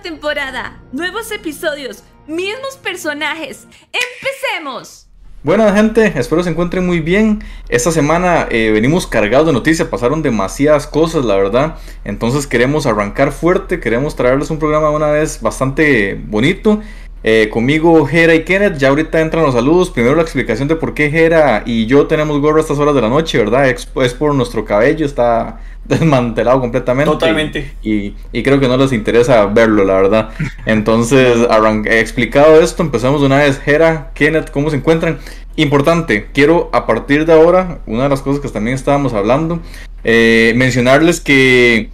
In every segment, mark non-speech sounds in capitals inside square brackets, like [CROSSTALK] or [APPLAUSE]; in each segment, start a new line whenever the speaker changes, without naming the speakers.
Temporada, nuevos episodios, mismos personajes. ¡Empecemos!
Buenas gente, espero se encuentren muy bien. Esta semana eh, venimos cargados de noticias, pasaron demasiadas cosas, la verdad. Entonces queremos arrancar fuerte, queremos traerles un programa una vez bastante bonito. Eh, conmigo Jera y Kenneth, ya ahorita entran los saludos. Primero la explicación de por qué Jera y yo tenemos gorro a estas horas de la noche, ¿verdad? Es, por nuestro cabello, está [LAUGHS] desmantelado completamente.
Totalmente.
Y, creo que no les interesa verlo, la verdad. Entonces, [LAUGHS] he explicado esto, empezamos de una vez. Jera, Kenneth, ¿cómo se encuentran? Importante, quiero a partir de ahora, una de las cosas que también estábamos hablando, eh, mencionarles que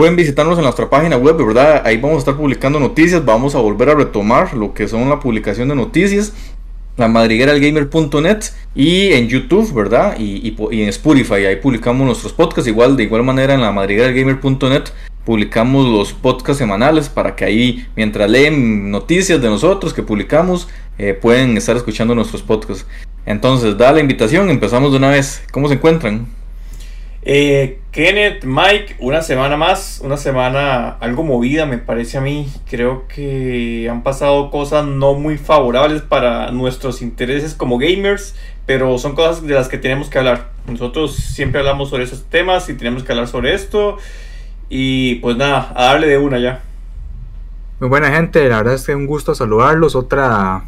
Pueden visitarnos en nuestra página web, ¿verdad? Ahí vamos a estar publicando noticias, vamos a volver a retomar lo que son la publicación de noticias, la madrigueralgamer.net y en YouTube, ¿verdad? Y, en Spotify, ahí publicamos nuestros podcasts, igual de igual manera en la madrigueralgamer.net publicamos los podcasts semanales para que ahí, mientras leen noticias de nosotros que publicamos, eh, pueden estar escuchando nuestros podcasts. Entonces, da la invitación, empezamos de una vez. ¿Cómo se encuentran?
Eh, Kenneth, Mike, una semana más, una semana algo movida me parece a mí. Creo que han pasado cosas no muy favorables para nuestros intereses como gamers, pero son cosas de las que tenemos que hablar. Nosotros siempre hablamos sobre esos temas y tenemos que hablar sobre esto. Y pues nada, a darle de una ya.
Muy buena gente, la verdad es que un gusto saludarlos. Otra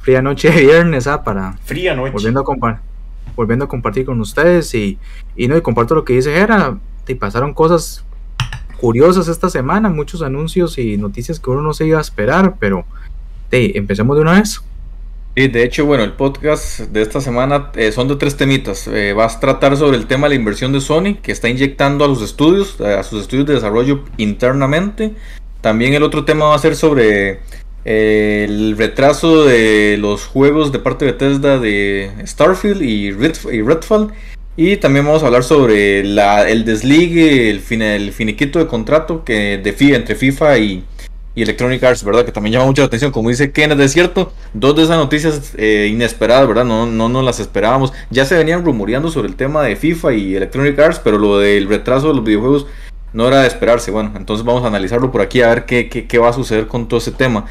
fría noche de viernes, ¿ah? Para
fría noche.
Volviendo a compartir volviendo a compartir con ustedes y, y no, y comparto lo que dice Gera, y pasaron cosas curiosas esta semana, muchos anuncios y noticias que uno no se iba a esperar, pero de, empecemos de una vez.
Y de hecho, bueno, el podcast de esta semana eh, son de tres temitas. Eh, vas a tratar sobre el tema de la inversión de Sony, que está inyectando a los estudios, a sus estudios de desarrollo internamente. También el otro tema va a ser sobre el retraso de los juegos de parte de Bethesda de Starfield y, Redfall. Y también vamos a hablar sobre el desligue, el, finiquito de contrato que de entre FIFA y, Electronic Arts, ¿verdad? Que también llama mucha atención. Como dice Kenneth, es cierto, dos de esas noticias eh, inesperadas, ¿verdad? No, no nos las esperábamos. Ya se venían rumoreando sobre el tema de FIFA y Electronic Arts, pero lo del retraso de los videojuegos no era de esperarse. Bueno, entonces vamos a analizarlo por aquí a ver qué, qué va a suceder con todo ese tema.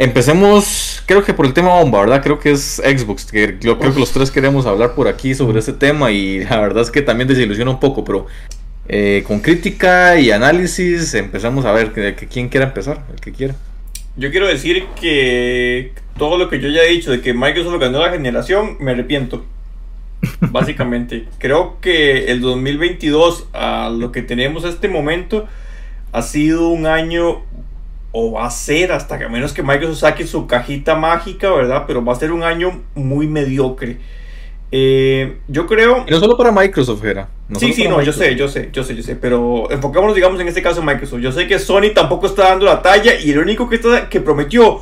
Empecemos, creo que por el tema bomba, ¿verdad? Creo que es Xbox, que yo creo que los tres queremos hablar por aquí sobre ese tema y la verdad es que también desilusiona un poco, pero eh, con crítica y análisis empezamos a ver que, quién quiera empezar, el que quiera.
Yo quiero decir que todo lo que yo ya he dicho de que Microsoft ganó la generación, me arrepiento. [LAUGHS] Básicamente, creo que el 2022, a lo que tenemos a este momento, ha sido un año o va a ser hasta que a menos que Microsoft saque su cajita mágica, ¿verdad? Pero va a ser un año muy mediocre. Eh, yo creo.
no solo para Microsoft, era.
sí, sí, no, yo sé, yo sé, yo sé, yo sé. Pero enfocémonos, digamos, en este caso en Microsoft. Yo sé que Sony tampoco está dando la talla y el único que, está, que prometió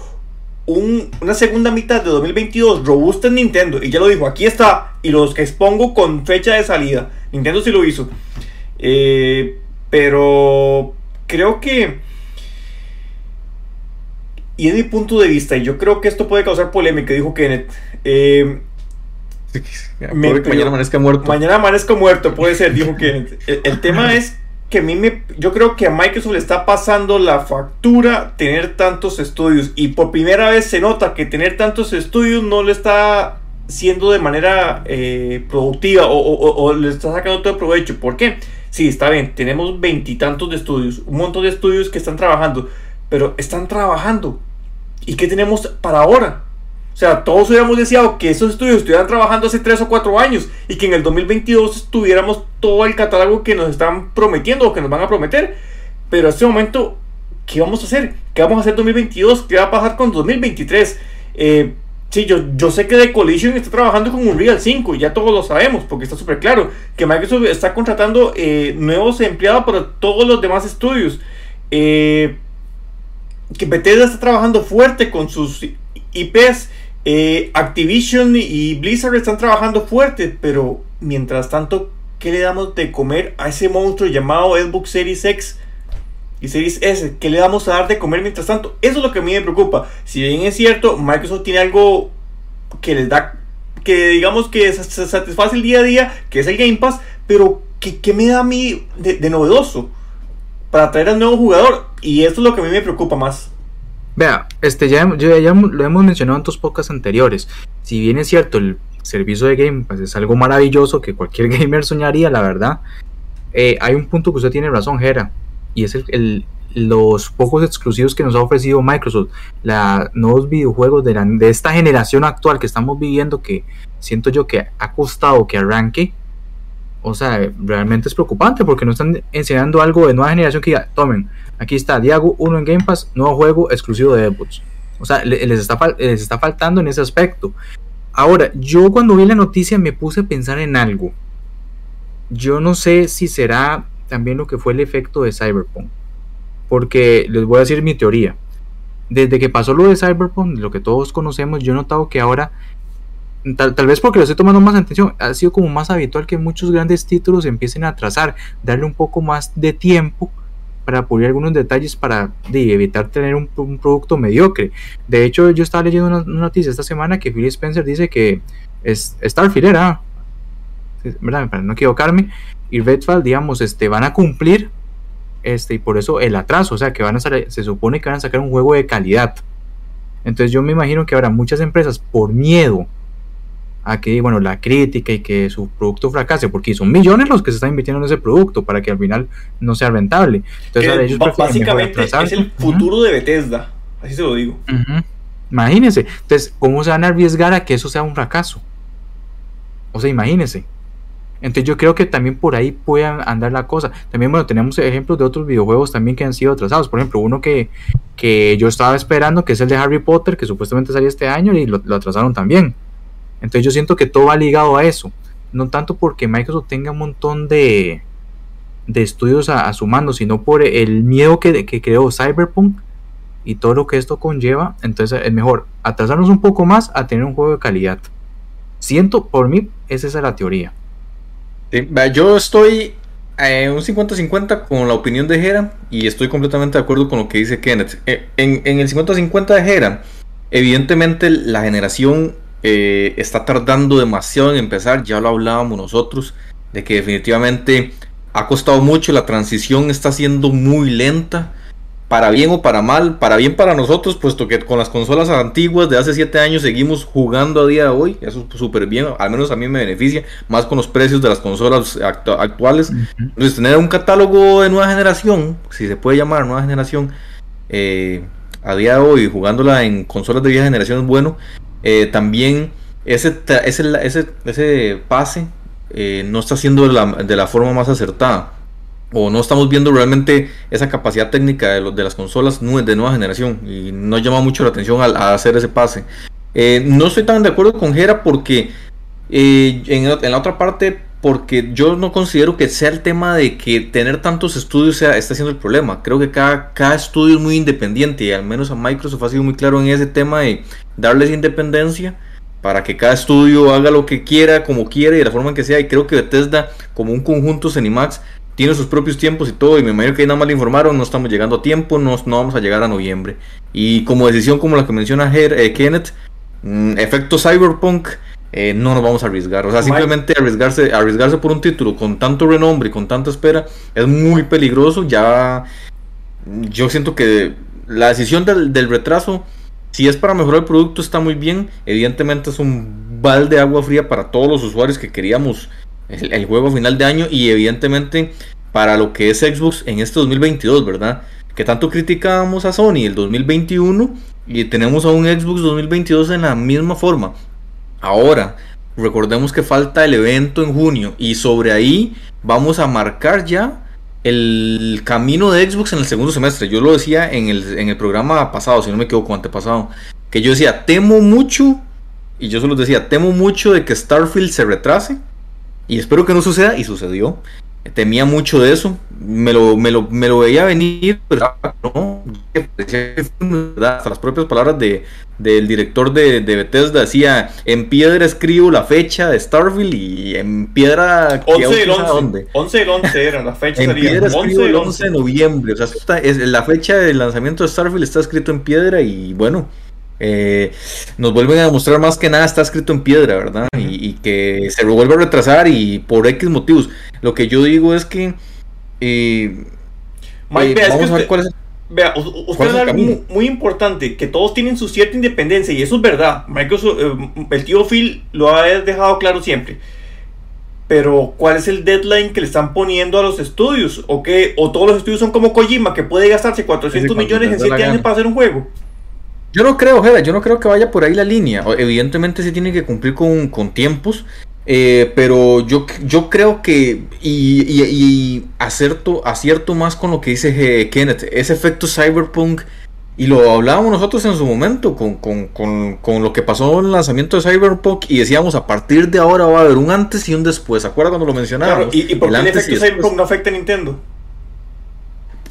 una segunda mitad de 2022 robusta en Nintendo, y ya lo dijo, aquí está, y los que expongo con fecha de salida. Nintendo sí lo hizo. Eh, pero creo que y es mi punto de vista, y yo creo que esto puede causar polémica, dijo Kenneth. Eh,
mañana amanezca muerto.
Mañana amanezca muerto, puede ser, dijo Kenneth. [LAUGHS] El, tema es que a mí me. Yo creo que a Microsoft le está pasando la factura tener tantos estudios. Y por primera vez se nota que tener tantos estudios no le está siendo de manera eh, productiva o, o, le está sacando todo el provecho. ¿Por qué? Sí, está bien, tenemos veintitantos de estudios, un montón de estudios que están trabajando, pero están trabajando ¿Y qué tenemos para ahora? O sea, todos hubiéramos deseado que esos estudios estuvieran trabajando hace 3 o 4 años y que en el 2022 tuviéramos todo el catálogo que nos están prometiendo o que nos van a prometer. Pero en este momento, ¿qué vamos a hacer? ¿Qué vamos a hacer en 2022? ¿Qué va a pasar con 2023? Eh, sí, yo, yo sé que The Collision está trabajando con Unreal 5, ya todos lo sabemos, porque está súper claro que Microsoft está contratando eh, nuevos empleados para todos los demás estudios. Eh, que Bethesda está trabajando fuerte con sus IPs. Eh, Activision y Blizzard están trabajando fuerte, pero mientras tanto, ¿qué le damos de comer a ese monstruo llamado Xbox Series X y Series S? ¿Qué le damos a dar de comer mientras tanto? Eso es lo que a mí me preocupa. Si bien es cierto, Microsoft tiene algo que les da, que digamos que se satisface el día a día, que es el Game Pass, pero ¿qué, me da a mí de novedoso? Para atraer al nuevo jugador. Y esto es lo que a mí me preocupa más.
Vea, este ya, ya, ya lo hemos mencionado en otros podcasts anteriores. Si bien es cierto, el servicio de Game Pass es algo maravilloso que cualquier [LAUGHS] gamer soñaría, la verdad. Eh, hay un punto que usted tiene razón, Jera, y es el, los pocos exclusivos que nos ha ofrecido Microsoft, los nuevos videojuegos de, de esta generación actual que estamos viviendo, que siento yo que ha costado que arranque. O sea, realmente es preocupante porque no están enseñando algo de nueva generación que diga, tomen, aquí está Diago 1 en Game Pass, nuevo juego exclusivo de Xbox. O sea, les está, les está faltando en ese aspecto. Ahora, yo cuando vi la noticia me puse a pensar en algo. Yo no sé si será también lo que fue el efecto de Cyberpunk. Porque les voy a decir mi teoría. Desde que pasó lo de Cyberpunk, lo que todos conocemos, yo he notado que ahora, tal, vez porque lo estoy tomando más atención, ha sido como más habitual que muchos grandes títulos empiecen a trazar, darle un poco más de tiempo para pulir algunos detalles para evitar tener un, producto mediocre. De hecho, yo estaba leyendo una, noticia esta semana que Phil Spencer dice que es, Starfield era, ¿verdad? para no equivocarme, y Redfall, digamos, este, van a cumplir, este, y por eso el atraso, o sea, que van a se supone que van a sacar un juego de calidad. Entonces yo me imagino que ahora muchas empresas, por miedo a que, bueno, la crítica y que su producto fracase, porque son millones los que se están invirtiendo en ese producto para que al final no sea rentable.
Entonces, eh, ellos básicamente es el futuro de Bethesda, así se lo digo.
Imagínense, entonces, ¿cómo se van a arriesgar a que eso sea un fracaso? O sea, imagínense. Entonces yo creo que también por ahí puede andar la cosa. También, bueno, tenemos ejemplos de otros videojuegos también que han sido atrasados. Por ejemplo, uno que, que yo estaba esperando, que es el de Harry Potter, que supuestamente salía este año y lo atrasaron también. Entonces yo siento que todo va ligado a eso. No tanto porque Microsoft tenga un montón de, de estudios a, su mando, sino por el miedo que, que creó Cyberpunk y todo lo que esto conlleva. Entonces es mejor atrasarnos un poco más a tener un juego de calidad. Siento, por mí, esa es la teoría.
yo estoy eh, un 50-50 con la opinión de Hera y estoy completamente de acuerdo con lo que dice Kenneth. Eh, en, el 50-50 de Hera, evidentemente la generación eh, está tardando demasiado en empezar, ya lo hablábamos nosotros, de que definitivamente ha costado mucho, la transición está siendo muy lenta, para bien o para mal, para bien para nosotros, puesto que con las consolas antiguas de hace 7 años seguimos jugando a día de hoy, eso es súper bien, al menos a mí me beneficia, más con los precios de las consolas actuales. Entonces, tener un catálogo de nueva generación, si se puede llamar nueva generación, eh, a día de hoy, jugándola en consolas de vieja generación es bueno, eh, también ese, ese, ese, pase eh, no está siendo de la, forma más acertada. O no estamos viendo realmente esa capacidad técnica de, de las consolas de nueva generación. Y no llama mucho la atención al, hacer ese pase. Eh, no estoy tan de acuerdo con Gera porque en, la otra parte porque yo no considero que sea el tema de que tener tantos estudios sea, está siendo el problema. Creo que cada, cada estudio es muy independiente y al menos a Microsoft ha sido muy claro en ese tema de darles independencia para que cada estudio haga lo que quiera, como quiera y de la forma en que sea. Y creo que Bethesda, como un conjunto Cenimax, tiene sus propios tiempos y todo. Y me imagino que nada más le informaron, no estamos llegando a tiempo, no, no vamos a llegar a noviembre. Y como decisión como la que menciona eh, Kenneth, mm, efecto Cyberpunk eh, no nos vamos a arriesgar. O sea, simplemente arriesgarse, arriesgarse por un título con tanto renombre y con tanta espera es muy peligroso. Ya yo siento que la decisión del, retraso, si es para mejorar el producto, está muy bien. Evidentemente es un balde de agua fría para todos los usuarios que queríamos el, el juego a final de año y evidentemente para lo que es Xbox en este 2022, ¿verdad? Que tanto criticábamos a Sony el 2021 y tenemos a un Xbox 2022 en la misma forma. Ahora, recordemos que falta el evento en junio y sobre ahí vamos a marcar ya el camino de Xbox en el segundo semestre. Yo lo decía en el, en el programa pasado, si no me equivoco, antepasado, que yo decía, temo mucho, y yo solo decía, temo mucho de que Starfield se retrase, y espero que no suceda, y sucedió temía mucho de eso, me lo, me lo, me lo veía venir, pero no, hasta las propias palabras de, del director de, de, Bethesda decía, en piedra escribo la fecha de Starfield y en piedra...
11 del 11, 11 del 11 era, la fecha
En piedra escribo el 11 de noviembre, o sea, es, la fecha del lanzamiento de Starfield está escrito en piedra y bueno... Eh, nos vuelven a demostrar más que nada está escrito en piedra, ¿verdad? Y, que se lo vuelve a retrasar y por X motivos. Lo que yo digo es que... Eh,
Mike,
Eh,
vea, es que
vamos a ver
usted-
cuál es.
Vea, usted
¿Cuál es el
es algo muy importante, que todos tienen su cierta independencia y eso es verdad. Microsoft, eh, el tío Phil lo ha dejado claro siempre. Pero, ¿cuál es el deadline que le están poniendo a los estudios? ¿O qué? ¿O todos los estudios son como Kojima, que puede gastarse 400
Sí, cuando
millones en
les dé la
7 años para hacer un juego?
Yo no creo, Jera, yo no creo que vaya por ahí la línea. Evidentemente sí tiene que cumplir con, con tiempos, eh, pero yo, yo creo que, y, y, y acierto, acierto más con lo que dice eh, Kenneth, ese efecto cyberpunk, y lo hablábamos nosotros en su momento con, con, con, con lo que pasó en el lanzamiento de Cyberpunk, y decíamos, a partir de ahora va a haber un antes y un después, ¿se acuerda cuando lo mencionábamos?
Claro, ¿Y, y por
El
qué el efecto. Cyberpunk no afecta a Nintendo?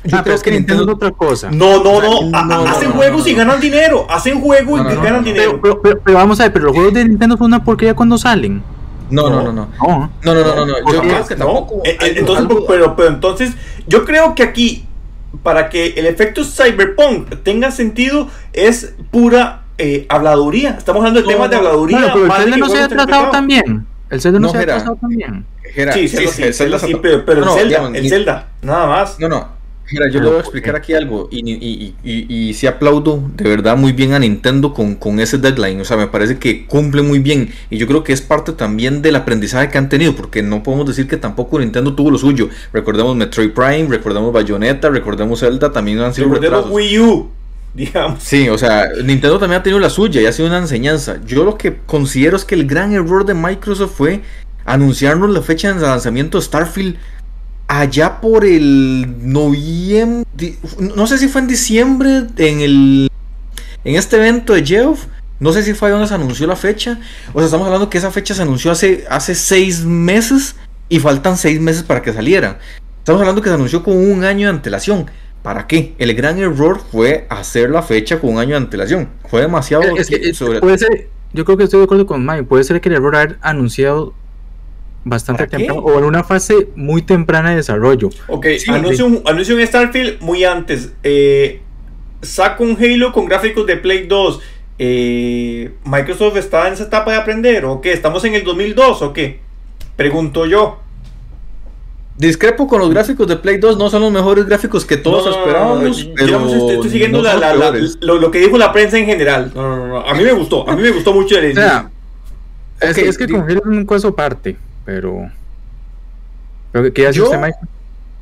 Yo
Ah, pero
creo
es que Nintendo es otra cosa.
No, no, no.
no,
a-
no,
hacen
no,
juegos y ganan dinero. Hacen juegos
No,
y ganan
no,
dinero.
Pero, pero, pero- pero vamos a ver, pero los juegos de Nintendo son una porquería cuando salen.
No, no, no, no.
No.
No, no, no, no, no.
¿Por
Yo creo que
No,
tampoco.
eh, eh,
algo-
entonces,
algo-
pero, pero entonces, yo creo que aquí, para que el efecto cyberpunk tenga sentido, es pura eh, habladuría. Estamos hablando de
No,
temas de habladuría.
Bueno, pero el Zelda no se ha tratado bien. El Zelda no,
No,
se ha tratado tan bien.
Jera,
Sí, Zelda sí, Zelda sí, pero, pero
No,
el Zelda,
digamos,
el Zelda, nada más.
No, no. Mira, yo
Ah,
le voy a
¿por
explicar aquí algo y, y, y, y, y sí aplaudo de verdad muy bien a Nintendo con, con ese deadline. O sea, me parece que cumple muy bien y yo creo que es parte también del aprendizaje que han tenido porque no podemos decir que tampoco Nintendo tuvo lo suyo. Recordemos Metroid Prime, recordemos Bayonetta, recordemos Zelda, también han sido
Recordemos. Wii U, [LAUGHS] digamos.
Sí, o sea, Nintendo también ha tenido la suya y ha sido una enseñanza. Yo lo que considero es que el gran error de Microsoft fue anunciarnos la fecha de lanzamiento de Starfield allá por el noviembre, no sé si fue en diciembre, en el en este evento de Geoff, no sé si fue donde se anunció la fecha. O sea, estamos hablando que esa fecha se anunció hace, hace seis meses y faltan seis meses para que saliera. Estamos hablando que se anunció con un año de antelación. ¿Para qué? El gran error fue hacer la fecha con un año de antelación. Fue demasiado
Es que,
tiempo
es-
sobre-
puede ser, yo creo que estoy de acuerdo con Mike. Puede ser que el error haber anunciado bastante temprano o en una fase muy temprana de desarrollo.
Ok,
Sí,
anuncio, un, anuncio un Starfield muy antes. Eh, saco un Halo con gráficos de Play 2. Eh, ¿Microsoft está en esa etapa de aprender? ¿O qué? ¿Estamos en el 2002 o qué? Pregunto yo.
Discrepo con los gráficos de Play 2, no son los mejores gráficos que todos
No, no, no,
esperábamos.
no,
pero
digamos, estoy, estoy siguiendo
no
la-
son
la-
los
la-
peores.
lo, lo que dijo la prensa en general. No, no, no, no. A mí me gustó. A mí me gustó mucho el
O sea, es, que- es que
di-
con Halo es un caso aparte, pero. pero ¿Qué hace
Yo-
usted, Mike?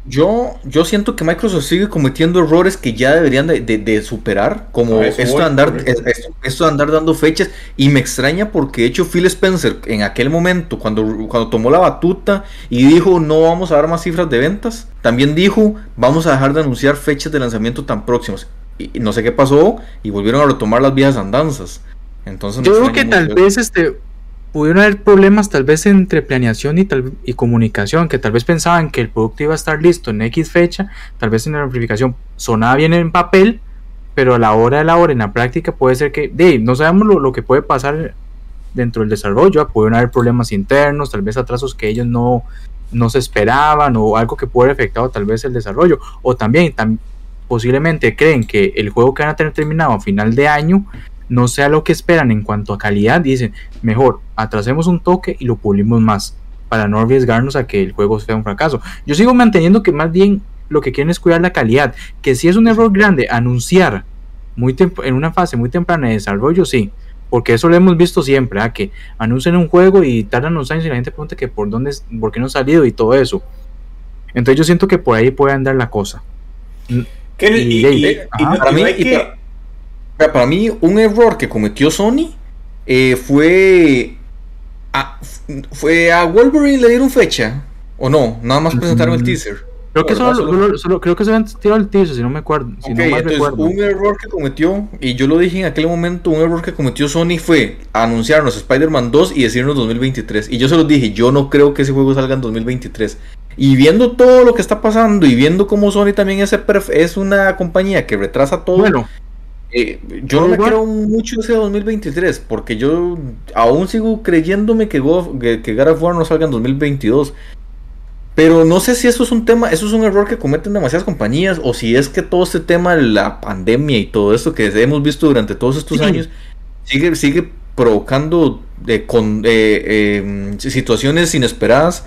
Yo, yo siento que Microsoft sigue cometiendo errores que ya deberían de, de- de superar, como
Ah,
esto,
voy,
de andar, esto, esto de andar dando fechas, y me extraña porque de hecho Phil Spencer en aquel momento, cuando, cuando tomó la batuta y dijo no vamos a dar más cifras de ventas, también dijo vamos a dejar de anunciar fechas de lanzamiento tan próximas. Y, y no sé qué pasó, y volvieron a retomar las viejas andanzas. Entonces
Yo creo que tal vez este pudieron haber problemas tal vez entre planeación y tal y comunicación, que tal vez pensaban que el producto iba a estar listo en X fecha, tal vez en la amplificación sonaba bien en papel, pero a la hora de la hora en la práctica puede ser que, de, no sabemos lo, que puede pasar dentro del desarrollo, pudieron haber problemas internos, tal vez atrasos que ellos no, no se esperaban o algo que puede haber afectado tal vez el desarrollo, o también tam- posiblemente creen que el juego que van a tener terminado a final de año no sea lo que esperan en cuanto a calidad, dicen, mejor atrasemos un toque y lo pulimos más para no arriesgarnos a que el juego sea un fracaso. Yo sigo manteniendo que más bien lo que quieren es cuidar la calidad, que si es un error grande anunciar muy en una fase muy temprana de desarrollo, sí, porque eso lo hemos visto siempre, ¿ah? que anuncian un juego y tardan unos años y la gente pregunta que por dónde, es- por qué no ha salido y todo eso. Entonces yo siento que por ahí puede andar la cosa.
¿Qué-
Y-
y-
y-
para mí-
no hay que-
para- mí, un error que cometió Sony eh, fue. A, fue a Wolverine le dieron fecha. ¿O no? Nada más presentaron el
Mm.
teaser.
Creo que solo,
Solo-
creo que se habían tirado el teaser, si no me acuerdo. Si
Ok,
no mal
entonces un error que cometió, y yo lo dije en aquel momento, un error que cometió Sony fue anunciarnos Spider-Man 2 y decirnos 2023. Y yo se los dije, yo no creo que ese juego salga en 2023. Y viendo todo lo que está pasando y viendo cómo Sony también es, es una compañía que retrasa todo,
Bueno,
eh, yo no me creo mucho ese 2023, porque yo aún sigo creyéndome que, God, que, que God of War no salga en 2022. Pero no sé si eso es un tema, eso es un error que cometen demasiadas compañías, o si es que todo este tema de la pandemia y todo esto que hemos visto durante todos estos
Sí.
años sigue, sigue provocando con em, situaciones inesperadas.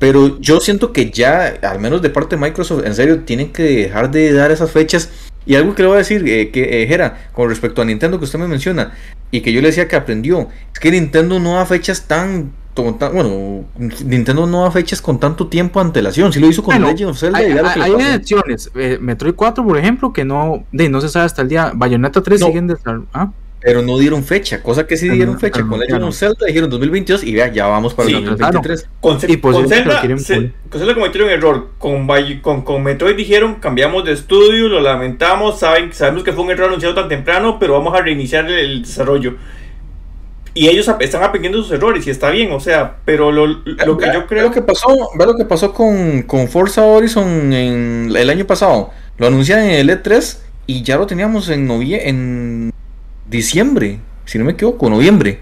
Pero yo siento que ya, al menos de parte de Microsoft, en serio, tienen que dejar de dar esas fechas. Y algo que le voy a decir, eh, que eh, con respecto a Nintendo que usted me menciona, y que yo le decía que aprendió, es que Nintendo no da fechas tan bueno, Nintendo no da fechas con tanto tiempo antelación. Si lo hizo con Legend of Zelda.
Hay, hay, excepciones. Eh, Metroid 4, por ejemplo, que no, de, no se sabe hasta el día. Bayonetta 3 siguen de. ¿ah?
Pero no dieron fecha, cosa que sí dieron fecha. con Legend of Zelda dijeron 2022 y vea, ya vamos para el 2023.
Con, y pues con, Zelda, se, con Zelda cometieron error. Con, con, con, Metroid dijeron cambiamos de estudio, lo lamentamos, saben, sabemos que fue un error anunciado tan temprano, pero vamos a reiniciar el desarrollo y ellos están aprendiendo sus errores y está bien, o sea, pero lo, lo que yo creo...
Ve lo que pasó, ve lo que pasó con, con Forza Horizon en el año pasado. Lo anunciaron en el E3 y ya lo teníamos en, novie en diciembre, si no me equivoco, noviembre.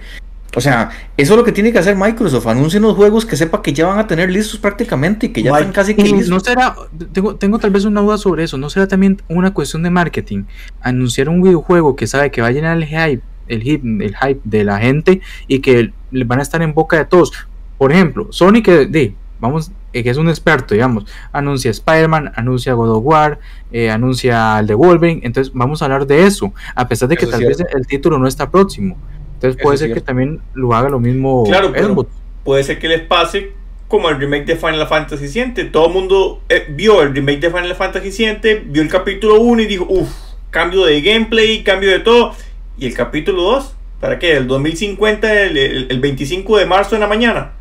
O sea, eso es lo que tiene que hacer Microsoft. Anuncia unos juegos que sepa que ya van a tener listos prácticamente y que ya están casi que listos.
No será, tengo, tengo tal vez una duda sobre eso. ¿No será también una cuestión de marketing? Anunciar un videojuego que sabe que va a llenar el hype el hype, el hype de la gente y que van a estar en boca de todos. Por ejemplo, Sony que vamos, eh, que es un experto, digamos, anuncia Spider-Man, anuncia God of War, eh, anuncia el de Wolverine, entonces vamos a hablar de eso, a pesar de que tal vez el título no está próximo. Entonces puede ser que también lo haga lo mismo.
Claro, puede ser que les pase como el remake de Final Fantasy VII. Todo el mundo eh, vio el remake de Final Fantasy VII, vio el capítulo 1 y dijo, uff, cambio de gameplay, cambio de todo ¿Y el capítulo 2? ¿Para qué? ¿El 2050, el, 25 de marzo en la mañana?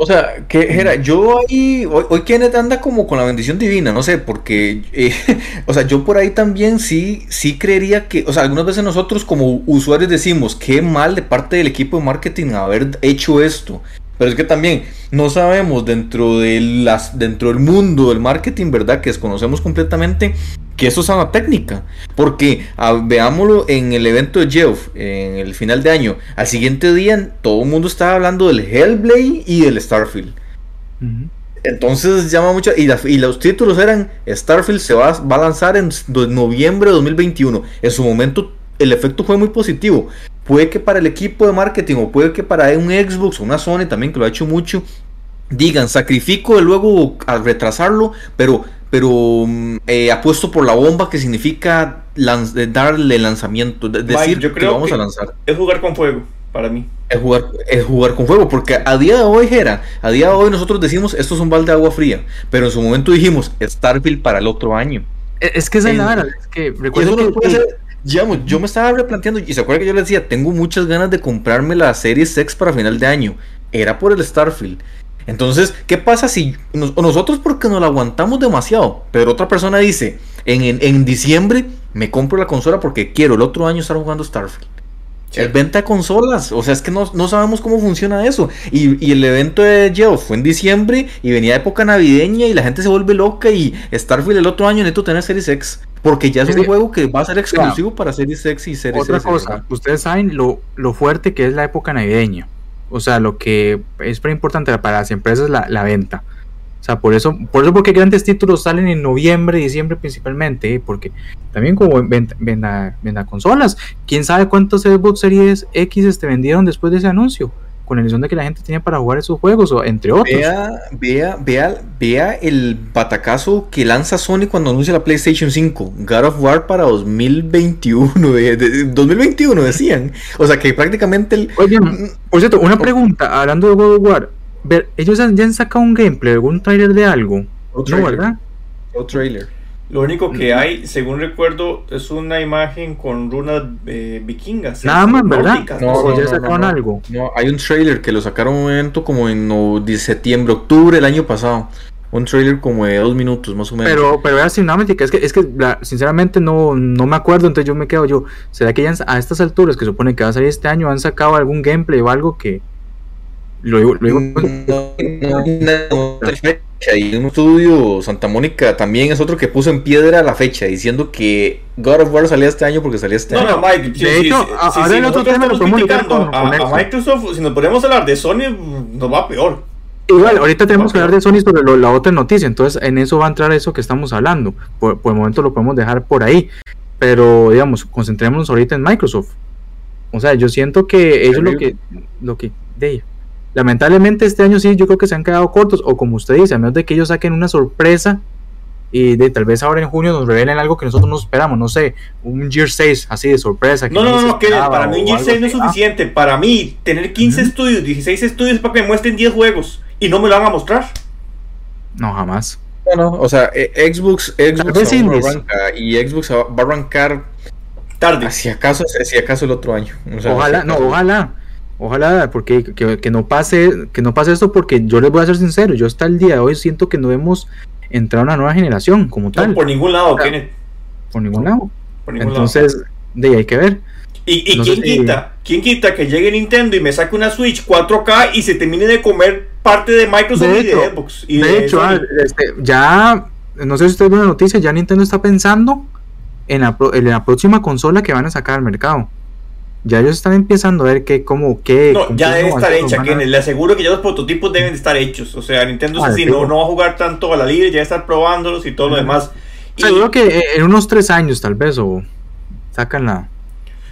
O sea, que era, yo ahí, hoy, hoy, Kenneth anda como con la bendición divina, no sé, porque, eh, [LAUGHS] o sea, yo por ahí también sí, sí creería que, o sea, algunas veces nosotros como usuarios decimos, qué mal de parte del equipo de marketing haber hecho esto. Pero es que también no sabemos dentro de las, dentro del mundo del marketing, ¿verdad? Que desconocemos completamente que eso es una técnica. Porque ah, veámoslo en el evento de Geoff, en el final de año. Al siguiente día todo el mundo estaba hablando del Hellblade y del Starfield. Entonces llama mucho. Y, y, los títulos eran: Starfield se va, va a lanzar en noviembre de 2021. En su momento el efecto fue muy positivo. Puede que para el equipo de marketing o puede que para un Xbox o una Sony también que lo ha hecho mucho, digan sacrifico de luego al retrasarlo, pero pero mm, eh, apuesto por la bomba que significa darle lanzamiento, decir
yo creo que vamos a lanzar. Es jugar con fuego, para mí.
Es jugar, es jugar con fuego, porque a día de hoy, era a día de hoy nosotros decimos esto es un balde de agua fría, pero en su momento dijimos Starfield para el otro año.
E, es que es la es que recuerdo que,
yo me estaba replanteando, y se acuerda que yo les decía, tengo muchas ganas de comprarme la serie Sex para final de año. Era por el Starfield. Entonces, ¿qué pasa si nosotros porque nos la aguantamos demasiado, pero otra persona dice, en, en, diciembre me compro la consola porque quiero el otro año estar jugando Starfield? El venta de consolas, o sea, es que no, sabemos cómo funciona eso. Y, el evento de Geoff fue en diciembre y venía época navideña y la gente se vuelve loca y Starfield el otro año necesito tener Series X. Porque ya es un juego que va a ser exclusivo para Series X y Series
Otra cosa, ustedes saben lo, lo fuerte que es la época navideña. O sea, lo que es muy importante para las empresas es la, venta. O sea, por eso, por eso porque grandes títulos salen en noviembre, diciembre principalmente, ¿eh? porque también como venda, venda, consolas, quién sabe cuántos Xbox Series X este vendieron después de ese anuncio con la ilusión de que la gente tenía para jugar esos juegos, o entre otros.
Vea, vea, vea, vea el batacazo que lanza Sony cuando anuncia la PlayStation 5. God of War para 2021. 2021 decían. O sea que prácticamente el.
Oye, por cierto, una pregunta, hablando de God of War. Ver, ellos ya han sacado un gameplay, algún trailer de algo. No, ¿verdad?
O trailer.
Lo único que hay, según recuerdo, es una imagen con runas eh, vikingas.
Nada más, ¿verdad? No, ya sacaron algo.
No, hay un trailer que lo sacaron un evento como en no, de septiembre, octubre el año pasado. Un trailer como de dos minutos, más o menos.
Pero, pero era cinemática, es que, es que sinceramente no, no me acuerdo, entonces yo me quedo yo. ¿Será que ya a estas alturas, que supone que va a salir este año, han sacado algún gameplay o algo que,
Luego, luego no, fecha y un estudio Santa Mónica también es otro que puso en piedra la fecha diciendo que God of War salía este año porque salía este año.
No, Mike, de hecho, si, el otro tema lo criticando a, a, Microsoft, si nos ponemos a hablar de Sony, nos va peor.
Igual, ahorita tenemos que hablar de Sony sobre la otra noticia, entonces en eso va a entrar eso que estamos hablando. Por, por el momento lo podemos dejar por ahí, pero digamos, concentrémonos ahorita en Microsoft. O sea, yo siento que ellos lo que, lo que, de, lamentablemente este año sí, yo creo que se han quedado cortos, o como usted dice, a menos de que ellos saquen una sorpresa y de tal vez ahora en junio nos revelen algo que nosotros no esperamos, no sé, un Gear 6 así de sorpresa.
no, no, no, que para mí un Gear 6 no es suficiente. Para mí, tener 15 estudios, 16 estudios para que me muestren 10 juegos y no me lo van a mostrar.
No, jamás.
Bueno, o sea, eh, Xbox, Xbox arranca y Xbox va a arrancar
tarde.
Si acaso, si acaso el otro año.
ojalá, no, ojalá. Ojalá, porque que, no pase, que no pase esto, porque yo les voy a ser sincero, yo hasta el día de hoy siento que no hemos entrado a una nueva generación como tal.
por ningún lado,
Por ningún lado. Entonces, de ahí hay que ver.
¿Y, quién quita? ¿Quién quita que llegue Nintendo y me saque una Switch 4K y se termine de comer parte de Microsoft y de Xbox?
de, hecho, ah, este, ya, no sé si ustedes ven la noticia, ya Nintendo está pensando en la, en la próxima consola que van a sacar al mercado ya ellos están empezando a ver qué, cómo, qué.
No, ya debe estar hecha, que le aseguro que ya los prototipos deben de estar hechos. O sea, Nintendo ah, no, no va a jugar tanto a la libre, ya estar probándolos y todo lo demás.
Seguro que en unos tres años, tal vez, o sacan la,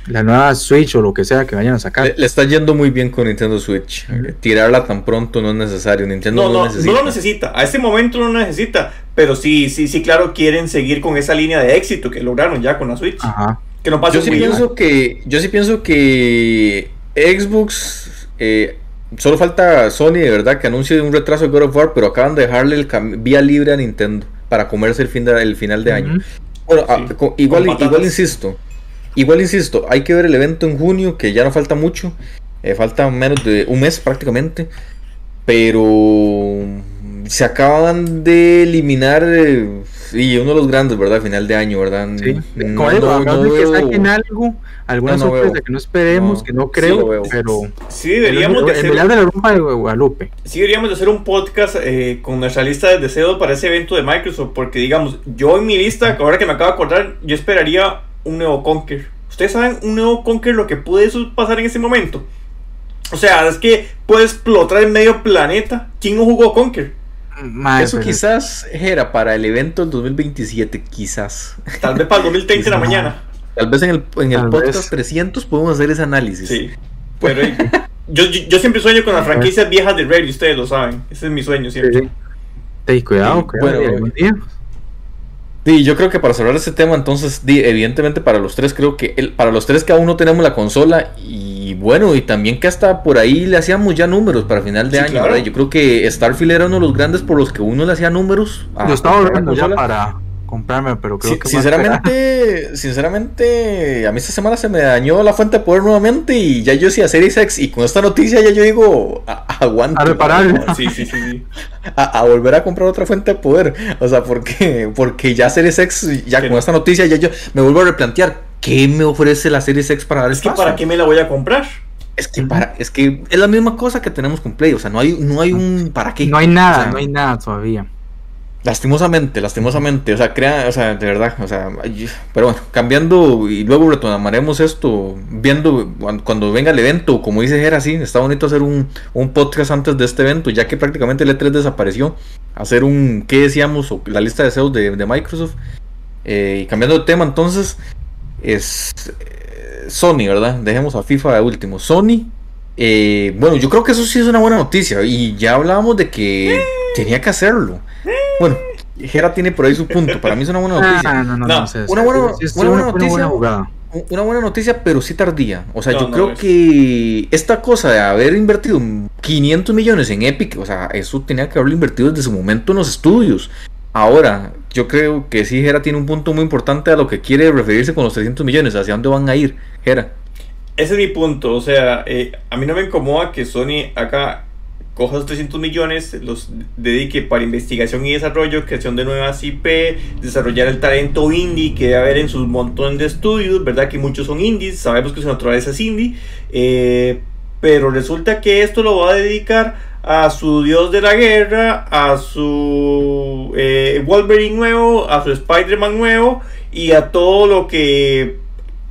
la nueva Switch o lo que sea que vayan a sacar.
Le, está yendo muy bien con Nintendo Switch. Tirarla tan pronto no es necesario. Nintendo
no,
no,
necesita. no lo necesita. A este momento no lo necesita. Pero sí, sí, sí, claro, quieren seguir con esa línea de éxito que lograron ya con la Switch.
Ajá.
Que no pase
yo sí pienso que Yo sí pienso que Xbox. Eh, solo falta Sony de verdad que anuncie un retraso de God of War, pero acaban de dejarle el vía libre a Nintendo para comerse el, fin de, el final de año. Bueno, ah, igual, igual insisto Igual insisto, hay que ver el evento en junio, que ya no falta mucho. Eh, falta menos de un mes prácticamente. Pero se acaban de eliminar y uno de los grandes, ¿verdad? Final de año, ¿verdad?
Sí, no, no, que saquen algo, alguna sorpresa que no esperemos, que no creo, pero
sí deberíamos
de hacer de la rumba de Guadalupe.
Sí deberíamos de hacer un podcast eh, con nuestra lista de deseos para ese evento de Microsoft, porque digamos, yo en mi lista, ahora que me acabo de acordar, yo esperaría un nuevo Conker. ¿Ustedes saben un nuevo Conker lo que puede pasar en ese momento? O sea, es que puede explotar en medio planeta. ¿Quién no jugó
Eso quizás era para el evento del 2027, quizás.
Tal vez para el [LAUGHS] 2030 en la mañana.
Tal vez en el, en el podcast 300 podemos hacer ese análisis.
Sí. [LAUGHS] Pero yo, yo, siempre sueño con las franquicias viejas de Red, ustedes lo saben. Ese es mi sueño siempre.
Sí. cuidado, cuidado. Bueno,
Sí, yo creo que para cerrar ese tema, entonces, evidentemente para los tres, creo que el, para los tres que aún no tenemos la consola y bueno, y también que hasta por ahí le hacíamos ya números para final de año, Yo creo que Starfield era uno de los grandes por los que uno le hacía números.
Yo estaba volviendo ya para, comprarme, pero creo que
sinceramente, sinceramente, a mí esta semana se me dañó la fuente de poder nuevamente y ya yo sí a Series X y con esta noticia ya yo digo, aguanta.
A reparar.
Sí, sí, sí. [LAUGHS]
A, volver a comprar otra fuente de poder. O sea, porque, porque ya Series X, ya con esta noticia ya yo me vuelvo a replantear, ¿qué me ofrece la Series X para dar
Es que para qué me la voy a comprar.
Es que para, es que es la misma cosa que tenemos con Play, o sea, no hay, no hay un para qué.
No hay nada, no hay nada todavía.
Lastimosamente, lastimosamente, o sea, crea, o sea, de verdad, o sea, pero bueno, cambiando y luego retomaremos esto, viendo cuando, venga el evento, como dice Gera, sí, está bonito hacer un, podcast antes de este evento, ya que prácticamente el E3 desapareció, hacer un, ¿qué decíamos? O la lista de deseos de, Microsoft, eh, y cambiando de tema, entonces, es eh, Sony, ¿verdad? Dejemos a FIFA de último, Sony, eh, bueno, yo creo que eso sí es una buena noticia, y ya hablábamos de que tenía que hacerlo. Bueno, Jera tiene por ahí su punto. Para mí es una buena noticia.
no, no, no,
una buena, noticia. Una buena noticia, pero sí tardía. O sea, yo creo que esta cosa de haber invertido 500 millones en Epic, o sea, eso tenía que haberlo invertido desde su momento en los estudios. Ahora, yo creo que sí, Jera tiene un punto muy importante a lo que quiere referirse con los 300 millones. ¿Hacia dónde van a ir, Jera?
Ese es mi punto. O sea, eh, a mí no me incomoda que Sony acá coja esos 300 millones, los dedique para investigación y desarrollo, creación de nuevas IP, desarrollar el talento indie que debe haber en sus montón de estudios, ¿verdad? Que muchos son indies, sabemos que su naturaleza es indie, eh, pero resulta que esto lo va a dedicar a su dios de la guerra, a su eh, Wolverine nuevo, a su Spider-Man nuevo y a todo lo que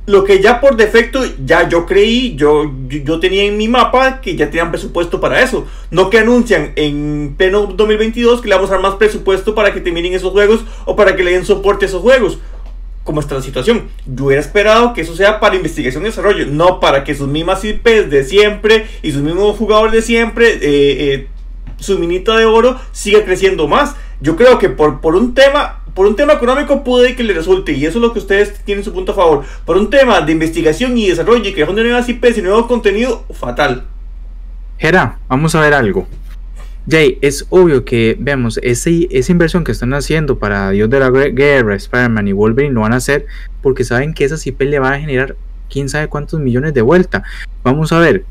lo que ya por defecto ya yo creí, yo, yo tenía en mi mapa que ya tenían presupuesto para eso. No que anuncian en pleno 2022 que le vamos a dar más presupuesto para que terminen esos juegos o para que le den soporte a esos juegos. Cómo está la situación. Yo hubiera esperado que eso sea para investigación y desarrollo, no para que sus mismas IPs de siempre y sus mismos jugadores de siempre, eh, eh, su minita de oro siga creciendo más. Yo creo que por, por un tema por un tema económico puede que le resulte, y eso es lo que ustedes tienen su punto a favor. Por un tema de investigación y desarrollo y creación de nuevas IPs y nuevo contenido, fatal.
Gera, vamos a ver algo. Jay, es obvio que, veamos, ese, esa inversión que están haciendo para Dios de la Guerra, Spider-Man y Wolverine lo van a hacer porque saben que esas IP le van a generar quién sabe cuántos millones de vuelta. Vamos a ver,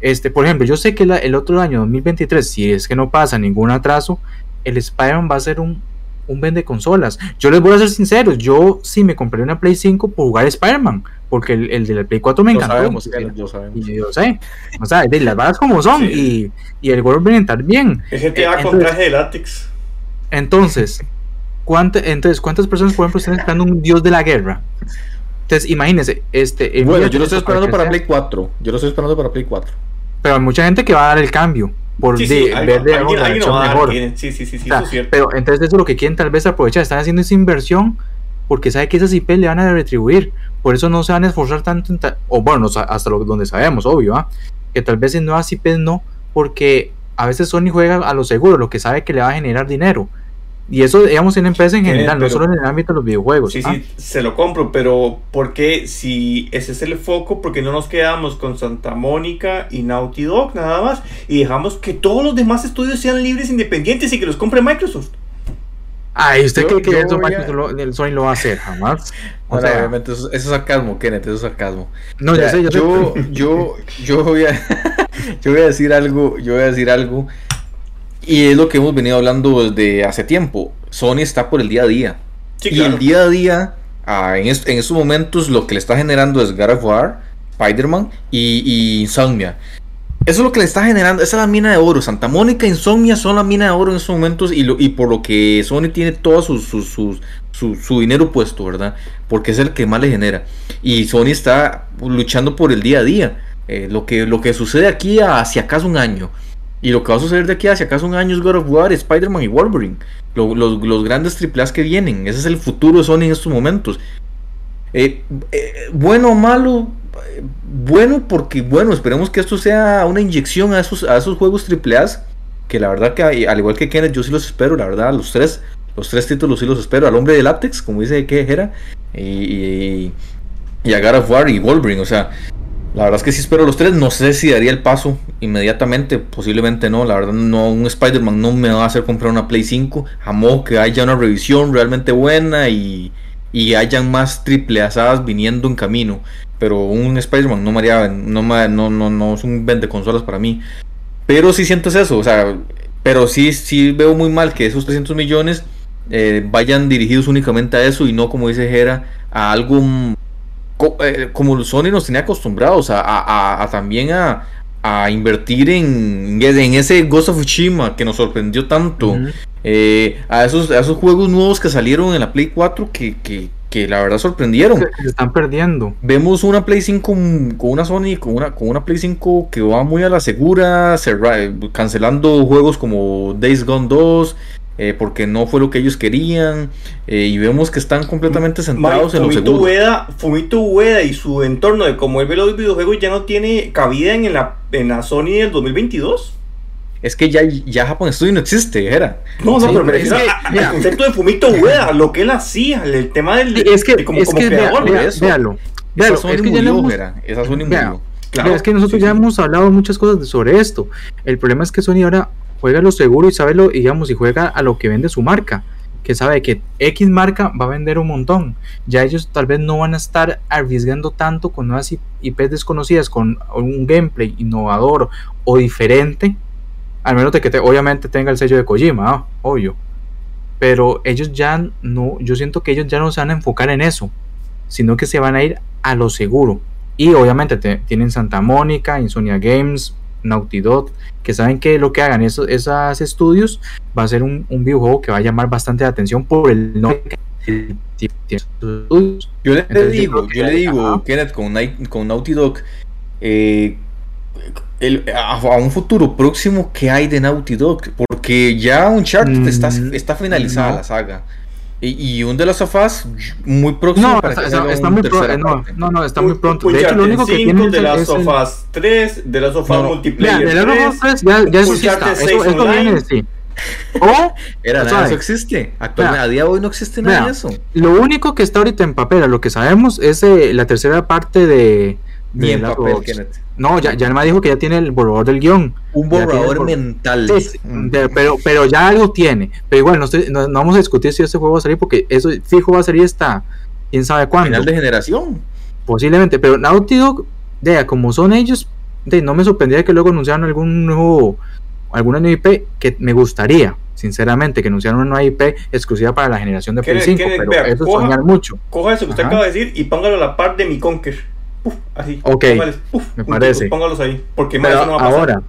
este, por ejemplo, yo sé que el otro año 2023, si es que no pasa ningún atraso, el Spider-Man va a ser un un vende consolas. Yo les voy a ser sincero, yo sí me compré una Play 5 por jugar Spider-Man, porque el, el de la Play 4 me encantó. Sabemos, y, sabemos. Y yo sé, o sea, de las balas como son, y, y, el Wolverine bien.
Es GTA con traje de látex.
Entonces, ¿cuánta, entonces, ¿cuántas personas, por ejemplo, están esperando un dios de la guerra? Entonces, imagínense, este...
Bueno, yo lo estoy esperando para Play 4, yo lo estoy esperando para Play 4.
Pero hay mucha gente que va a dar el cambio por
sí, sí, ver de mejor. Sí, sí, sí, sí, eso es cierto.
Pero entonces eso es lo que quieren tal vez aprovechar, están haciendo esa inversión porque sabe que esas IP le van a retribuir, por eso no se van a esforzar tanto, o bueno, hasta lo, donde sabemos, obvio, ¿ah? que tal vez en nuevas IP no, porque a veces Sony juega a lo seguro, lo que sabe que le va a generar dinero, y eso, digamos, en empresa en general, no solo en el ámbito de los videojuegos.
Sí, ¿ah? sí, se lo compro, pero ¿por qué si ese es el foco? porque no nos quedamos con Santa Mónica y Naughty Dog nada más? Y dejamos que todos los demás estudios sean libres, independientes y que los compre Microsoft.
Ay, ¿usted cree que eso Microsoft el Sony lo va a hacer? Jamás. [LAUGHS]
O sea, obviamente, eso, es sarcasmo, Kenneth, eso es sarcasmo. No, ya sé, yo, yo, yo, yo, voy a, [LAUGHS] yo voy a decir algo, yo voy a decir algo y es lo que hemos venido hablando desde hace tiempo. Sony está por el día a día. y el día a día, ah, en, estos momentos, lo que le está generando es God of War, Spider-Man y, Insomnia. Eso es lo que le está generando. Esa es la mina de oro. Santa Mónica e Insomnia son la mina de oro en estos momentos. Y, y por lo que Sony tiene todo su, su, dinero puesto, ¿verdad? Porque es el que más le genera. Y Sony está luchando por el día a día. Eh, lo, que, lo que sucede aquí hacia acaso un año y lo que va a suceder de aquí hacia acá son años God of War, Spider-Man y Wolverine. los, grandes AAA que vienen. Ese es el futuro de Sony en estos momentos. Eh, eh, bueno o malo. Eh, bueno, porque bueno, esperemos que esto sea una inyección a esos, a esos juegos AAA. Que la verdad que al igual que Kenneth, yo sí los espero, la verdad, los tres, los tres títulos sí los espero. Al hombre de látex, como dice que era. Y, y, y a God of War y Wolverine. O sea, la verdad es que sí espero los tres. No sé si daría el paso inmediatamente. Posiblemente no. La verdad, no. Un Spider-Man no me va a hacer comprar una Play 5. Amo que haya una revisión realmente buena y, y hayan más triple asadas viniendo en camino. Pero un Spider-Man no me haría. No, no, no, no es un vende consolas para mí. Pero sí sientes eso. O sea, pero sí, sí veo muy mal que esos 300 millones eh, vayan dirigidos únicamente a eso y no, como dice Jera, a algo como Sony nos tenía acostumbrados a, también a, invertir en, en, ese Ghost of Tsushima que nos sorprendió tanto. Eh, a, esos, esos juegos nuevos que salieron en la Play 4 que, que, la verdad sorprendieron.
Se, están perdiendo.
Vemos una Play 5 con una Sony, con una, con una Play 5 que va muy a la segura, cancelando juegos como Days Gone 2. Eh, porque no fue lo que ellos querían eh, y vemos que están completamente centrados en lo seguro.
Ueda, Fumito Ueda y su entorno de cómo él ve los videojuegos ya no tiene cabida en la, en la Sony del 2022.
Es que ya, ya Japón Studio no existe, era.
No, no, pero es que, el concepto de Fumito Ueda, lo que él hacía, el tema del
es que, como, es que creador, eso, véalo, véalo, es que ya hemos, Esa Sony murió. Claro, es que nosotros ya hemos hablado muchas cosas sobre esto. El problema es que Sony ahora juega lo seguro y sabe lo, digamos, y juega a lo que vende su marca, que sabe que X marca va a vender un montón. Ya ellos tal vez no van a estar arriesgando tanto con nuevas IPs desconocidas, con un gameplay innovador o diferente, al menos de que obviamente tenga el sello de Kojima, ¿ah? obvio. Pero ellos ya no, yo siento que ellos ya no se van a enfocar en eso, sino que se van a ir a lo seguro. Y obviamente tienen Santa Mónica, Insomnia Games, Naughty Dog, que saben que lo que hagan esos, esos estudios va a ser un, videojuego que va a llamar bastante la atención por el nombre
yo le digo, yo le digo, Kenneth, con, con Naughty Dog, eh, a, un futuro próximo que hay de Naughty Dog, porque ya Uncharted está, mm, está finalizada la saga. Y, y un de las sofás muy próximo
No,
para
está,
que
está- está muy pro- eh, no, no, no, está muy pronto. De hecho, lo único que tiene
5,
es
de las
el-
sofás 3, de las sofás
No,
multiplayer.
Ya, de Us
3,
3, ya, ya eso sí está.
6
Eso, eso
online.
viene, sí. O, [LAUGHS]
Era nada, eso existe. Actualmente, a día de hoy no existe nada de eso.
lo único que está ahorita en papel, a lo que sabemos, es eh, la tercera parte de.
Ni en papel. Kenneth.
No, ya, ya me dijo que ya tiene el borrador del guion.
Un
el
borrador
bor-
mental.
Sí, sí,
Mm.
de- pero, pero ya algo tiene. Pero igual, no, estoy- no, no vamos a discutir si este juego va a salir, porque eso fijo va a salir hasta. quién sabe cuándo.
Final de generación.
Posiblemente, pero Naughty Dog, de, como son ellos, de, no me sorprendería que luego anunciaran algún nuevo, alguna nueva IP que me gustaría, sinceramente, que anunciaran una nueva IP exclusiva para la generación de Play
Kenneth,
5,
Kenneth,
pero
vea,
eso es
coja-
soñar mucho.
Coja eso que usted
Ajá.
acaba de decir y póngalo a la par de mi Conker. Uf, así.
Ok,
uf,
me parece.
Póngalos ahí. Porque más no va a pasar.
ahora,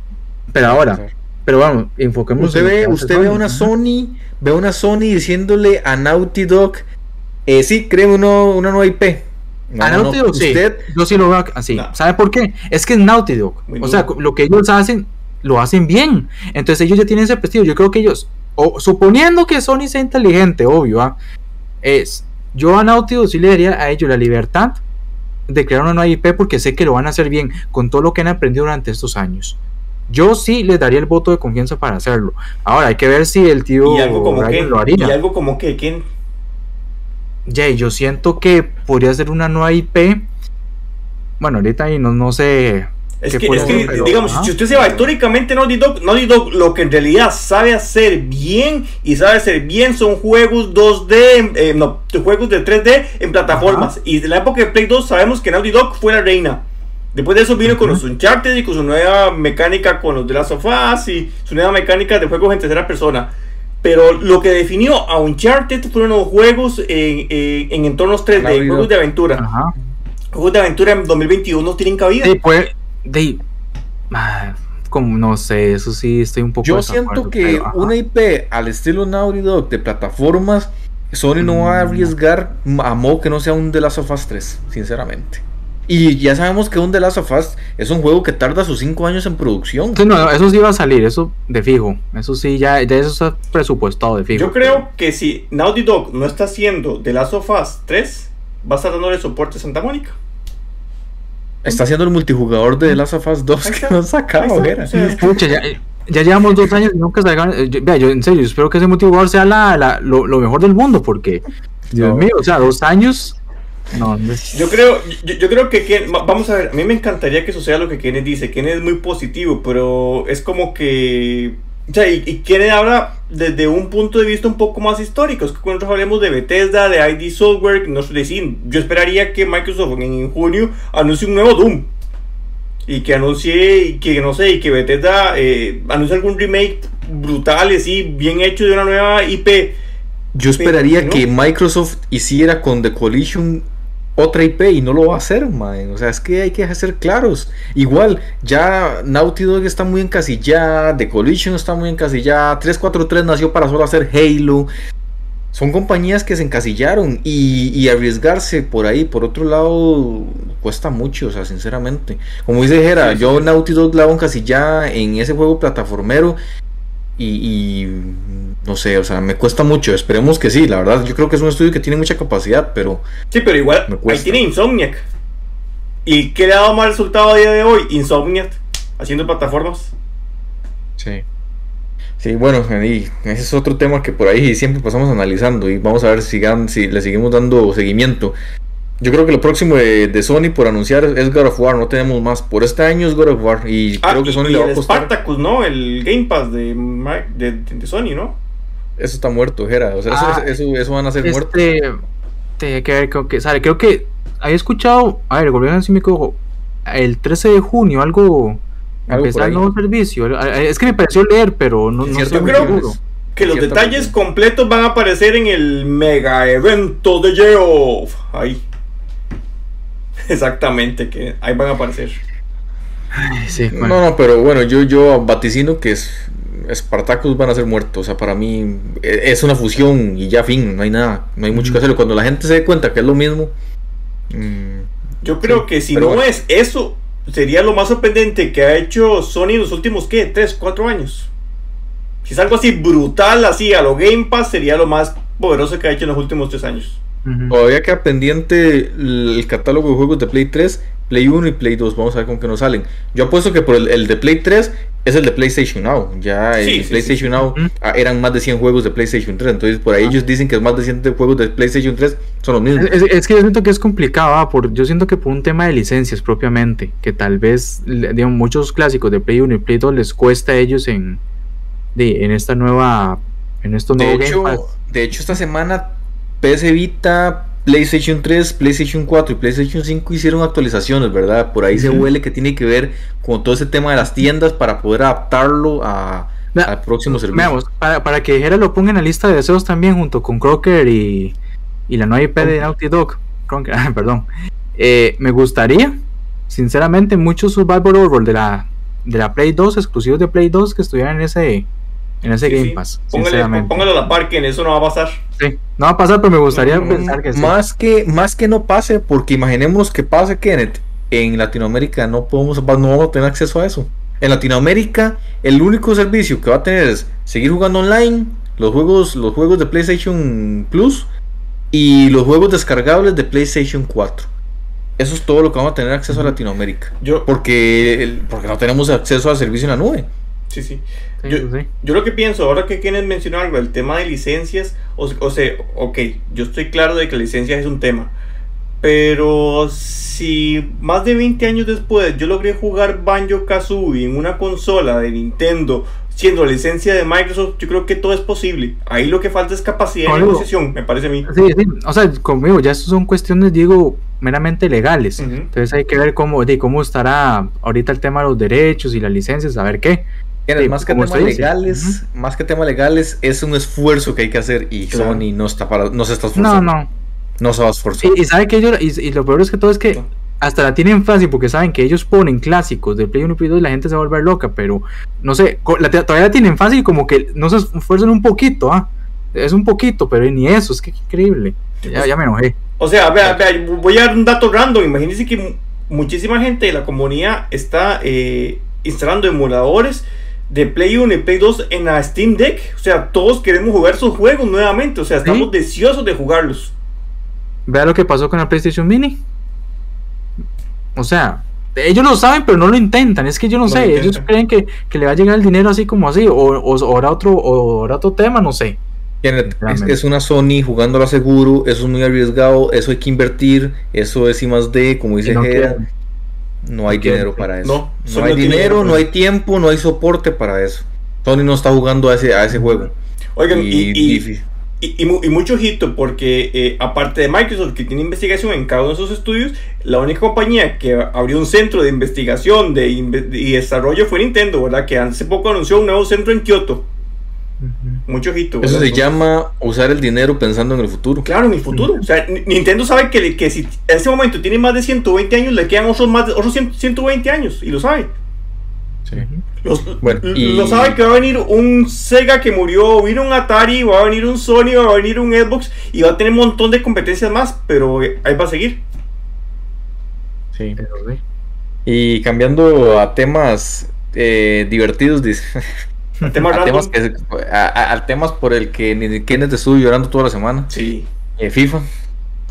pero ahora, pero vamos, enfoquemos.
Usted
en
ve, usted ve una. Sony, ve a una Sony diciéndole a Naughty Dog, eh, sí, creen uno, una nueva IP. No,
A
no,
Naughty
no,
Dog, sí.
usted,
Yo sí lo veo así.
No.
¿Sabe por qué? Es que es Naughty Dog.
Muy
o sea,
duro.
lo que ellos hacen, lo hacen bien. Entonces ellos ya tienen ese prestigio. Yo creo que ellos, o, suponiendo que Sony sea inteligente, obvio, ¿ah? es, yo a Naughty Dog sí le daría a ellos la libertad de crear una nueva IP porque sé que lo van a hacer bien con todo lo que han aprendido durante estos años. Yo sí les daría el voto de confianza para hacerlo. Ahora hay que ver si el tío
Y algo como
Ryan
que.
lo haría.
Y algo como que. ¿quién?
Jay, yo siento que podría ser una nueva IP. Bueno, ahorita ahí no, no sé.
Es
¿Qué
que, es que?
Pero,
digamos, si usted se va históricamente Naughty Dog, Naughty Dog lo que en realidad sabe hacer bien y sabe hacer bien son juegos 2D, eh, no, juegos de 3D en plataformas. Y de la época de Play 2 sabemos que Naughty Dog fue la reina. Después de eso vino con los Uncharted y con su nueva mecánica con los de Last of Us y su nueva mecánica de juegos en tercera persona. Pero lo que definió a Uncharted fueron los juegos en, en- en entornos 3D,
Naughty Dog.
juegos de aventura.
Ajá.
Juegos de aventura en 2021 no tienen cabida.
Sí, pues. De, ah, como no sé, eso sí estoy un poco.
yo siento que
pero,
una IP al estilo Naughty Dog de plataformas, Sony no va a
Mm.
arriesgar a modo que no sea un The Last of Us 3, sinceramente. Y ya sabemos que un The Last of Us es un juego que tarda sus 5 años en producción.
Sí, no, eso sí va a salir, eso de fijo. Eso sí, ya, ya eso está presupuestado de fijo.
Yo creo que si Naughty Dog no está haciendo The Last of Us 3, va a estar dándole soporte a Santa Mónica.
Está haciendo el multijugador de The Last of Us 2
Ahí
que no
está,
era.
Pucha, ya, ya llevamos dos años y nunca salgan. eh, yo- Vea, yo en serio, espero que ese multijugador sea la, la- lo, lo mejor del mundo, porque, Dios
No.
mío, o sea, dos años. No, no es-
Yo creo, yo, yo creo que Ken- va- vamos a ver, a mí me encantaría que suceda lo que Kenneth dice. Kenneth es muy positivo, pero es como que. O sea, y, y Kenneth habla desde un punto de vista un poco más histórico. Es que cuando nosotros hablemos de Bethesda, de ID Software, nosotros decimos, yo esperaría que Microsoft en, en junio anuncie un nuevo Doom. Y que anuncie, y que no sé, y que Bethesda eh, anuncie algún remake brutal, así, bien hecho de una nueva IP.
Yo esperaría
¿no?
que Microsoft hiciera con The Collision otra IP y no lo va a hacer, man. O sea, es que hay que ser claros. Igual, ya Naughty Dog está muy encasillada, The Collision está muy encasillada, 343 nació para solo hacer Halo. Son compañías que se encasillaron y, y arriesgarse por ahí, por otro lado, cuesta mucho, o sea, sinceramente. Como dice Jera,
Sí, sí,
yo. Naughty Dog la hago encasillada en ese juego plataformero y, y, no sé, o sea, me cuesta mucho. Esperemos que sí, la verdad. Yo creo que es un estudio que tiene mucha capacidad, pero
Sí, pero igual, ahí tiene Insomniac. ¿Y qué le ha dado mal resultado a día de hoy? Insomniac, haciendo plataformas.
sí. Sí, bueno, y ese es otro tema que por ahí siempre pasamos analizando y vamos a ver si, si le seguimos dando seguimiento. Yo creo que lo próximo de, de Sony por anunciar es God of War, no tenemos más. Por este año es God of War y
Ah,
creo que Sony
y
le va
el
a costar.
Spartacus, ¿no? El Game Pass de, de, de Sony, ¿no?
Eso está muerto, Jera. O sea, eso-
Ah,
eso, eso, van a ser muertos.
Este, tiene que ver con que, ¿sabe? Creo que había escuchado, a ver, volviendo a decir mi cojo, el 13 de junio, algo,
Algo
empezar el nuevo servicio. Eh, Es que me pareció leer, pero no, no estoy
creo-
seguro.
Que los detalles completos van a aparecer en el mega evento de Geoff. Ahí. [LAUGHS] Exactamente, que ahí van a aparecer.
Ay, Sí, bueno.
No, no, pero bueno, yo, yo vaticino que es, Spartacus van a ser muertos. O sea, para mí e- es una fusión y ya fin, no hay nada, no hay mucho que hacer. Cuando la gente se dé cuenta que es lo mismo, mm,
Yo creo
Sí,
que si no
bueno.
es eso, sería lo más sorprendente que ha hecho Sony en los últimos, ¿qué? 3, 4 años. Si es algo así brutal, así a lo Game Pass, sería lo más poderoso que ha hecho en los últimos tres años.
Todavía queda pendiente el catálogo de juegos de Play 3, Play 1 y Play 2. Vamos a ver con qué nos salen. Yo apuesto que por el, de Play 3 es el de PlayStation Now. Ya el PlayStation Now ah, eran más de 100 juegos de PlayStation 3. Entonces por ahí ah. ellos dicen que es más de 100 juegos de PlayStation 3 son los mismos.
Es, que yo siento que es complicado. Ah, por, yo siento que por un tema de licencias propiamente, que tal vez digamos, muchos clásicos de Play 1 y Play 2 les cuesta a ellos en, en esta nueva... En estos
de, hecho, de hecho, esta semana PS Vita, PlayStation 3, PlayStation 4 y PlayStation 5 hicieron actualizaciones, ¿verdad? Por ahí se huele que tiene que ver con todo ese tema de las tiendas para poder adaptarlo a, al próximo servicio.
Veamos, para, para que Jera lo ponga en la lista de deseos también junto con Crocker y, y la nueva IP de Naughty Dog. Crocker, [LAUGHS] perdón. Eh, me gustaría, sinceramente, muchos Survivor Horror de la, de la Play 2, exclusivos de Play 2, que estuvieran en ese en ese Game Pass.
Póngalo a la par que en eso no va a pasar.
Sí, no va a pasar, pero me gustaría mm, pensar que
sí. Más que, más que no pase, porque imaginemos que pase, Kenneth. En Latinoamérica no podemos, no vamos a tener acceso a eso. En Latinoamérica, el único servicio que va a tener es seguir jugando online, los juegos, los juegos de PlayStation Plus y los juegos descargables de PlayStation 4. Eso es todo lo que vamos a tener acceso a Latinoamérica. Yo, porque, porque no tenemos acceso al servicio en la nube.
Sí, sí. Yo, lo que pienso, ahora que Kenneth mencionó algo, el tema de licencias, o, sea, ok, yo estoy claro de que licencias es un tema, pero si más de 20 años después yo logré jugar Banjo Kazooie en una consola de Nintendo, siendo licencia de Microsoft, yo creo que todo es posible. Ahí lo que falta es capacidad de negociación, me parece a mí.
Sí, sí. O sea, conmigo, ya son cuestiones, digo, meramente legales. Entonces hay que ver cómo, de cómo estará ahorita el tema de los derechos y las licencias, a ver qué
más que temas legales, más que temas legales, es un esfuerzo que hay que hacer y Sony no está para, no se está esforzando. No, no. No se va a esforzar.
Y, sabe que ellos, y, lo peor es que todo es que hasta la tienen fácil porque saben que ellos ponen clásicos de Play 1 y Play 2 y la gente se va a volver loca, pero no sé, todavía la tienen fácil como que no se esfuerzan un poquito, ¿ah? Es un poquito, pero ni eso, es que increíble. Ya, ya me enojé.
O sea, vea, vea, voy a dar un dato random. Imagínense que muchísima gente de la comunidad está eh, instalando emuladores de Play 1 y Play 2 en la Steam Deck. O sea, todos queremos jugar sus juegos nuevamente. O sea, estamos deseosos de jugarlos.
Vea lo que pasó con la PlayStation Mini. O sea, ellos lo saben, pero no lo intentan. Es que yo no, sé. Ellos creen que, le va a llegar el dinero así como así. O, o, otro, o otro tema, no sé.
Es, una Sony jugando a seguro, eso es muy arriesgado, eso hay que invertir, eso es I más D, como dice no hay dinero para eso. No, hay dinero, no hay tiempo, no hay soporte para eso. Sony no está jugando a ese, a ese juego.
Oigan, y, y, mucho ojito, porque eh, aparte de Microsoft, que tiene investigación en cada uno de sus estudios, la única compañía que abrió un centro de investigación de, y desarrollo fue Nintendo, ¿verdad? Que hace poco anunció un nuevo centro en Kioto. Mucho ojito.
Eso se llama usar el dinero pensando en el futuro.
Claro, en el futuro. O sea, Nintendo sabe que, que si en ese momento tiene más de 120 años, le quedan otros, más de, otros 120 años. Y lo sabe. Sí. bueno, y... Lo sabe que va a venir un Sega que murió, va a un Atari, va a venir un Sony, va a venir un Xbox y va a tener un montón de competencias más, pero ahí va a seguir.
Sí. Y cambiando a temas eh, divertidos, dice. [LAUGHS] Al tema [LAUGHS] a temas, que, a, temas por el que Kenneth estuvo llorando toda la semana.
Sí.
Eh, FIFA,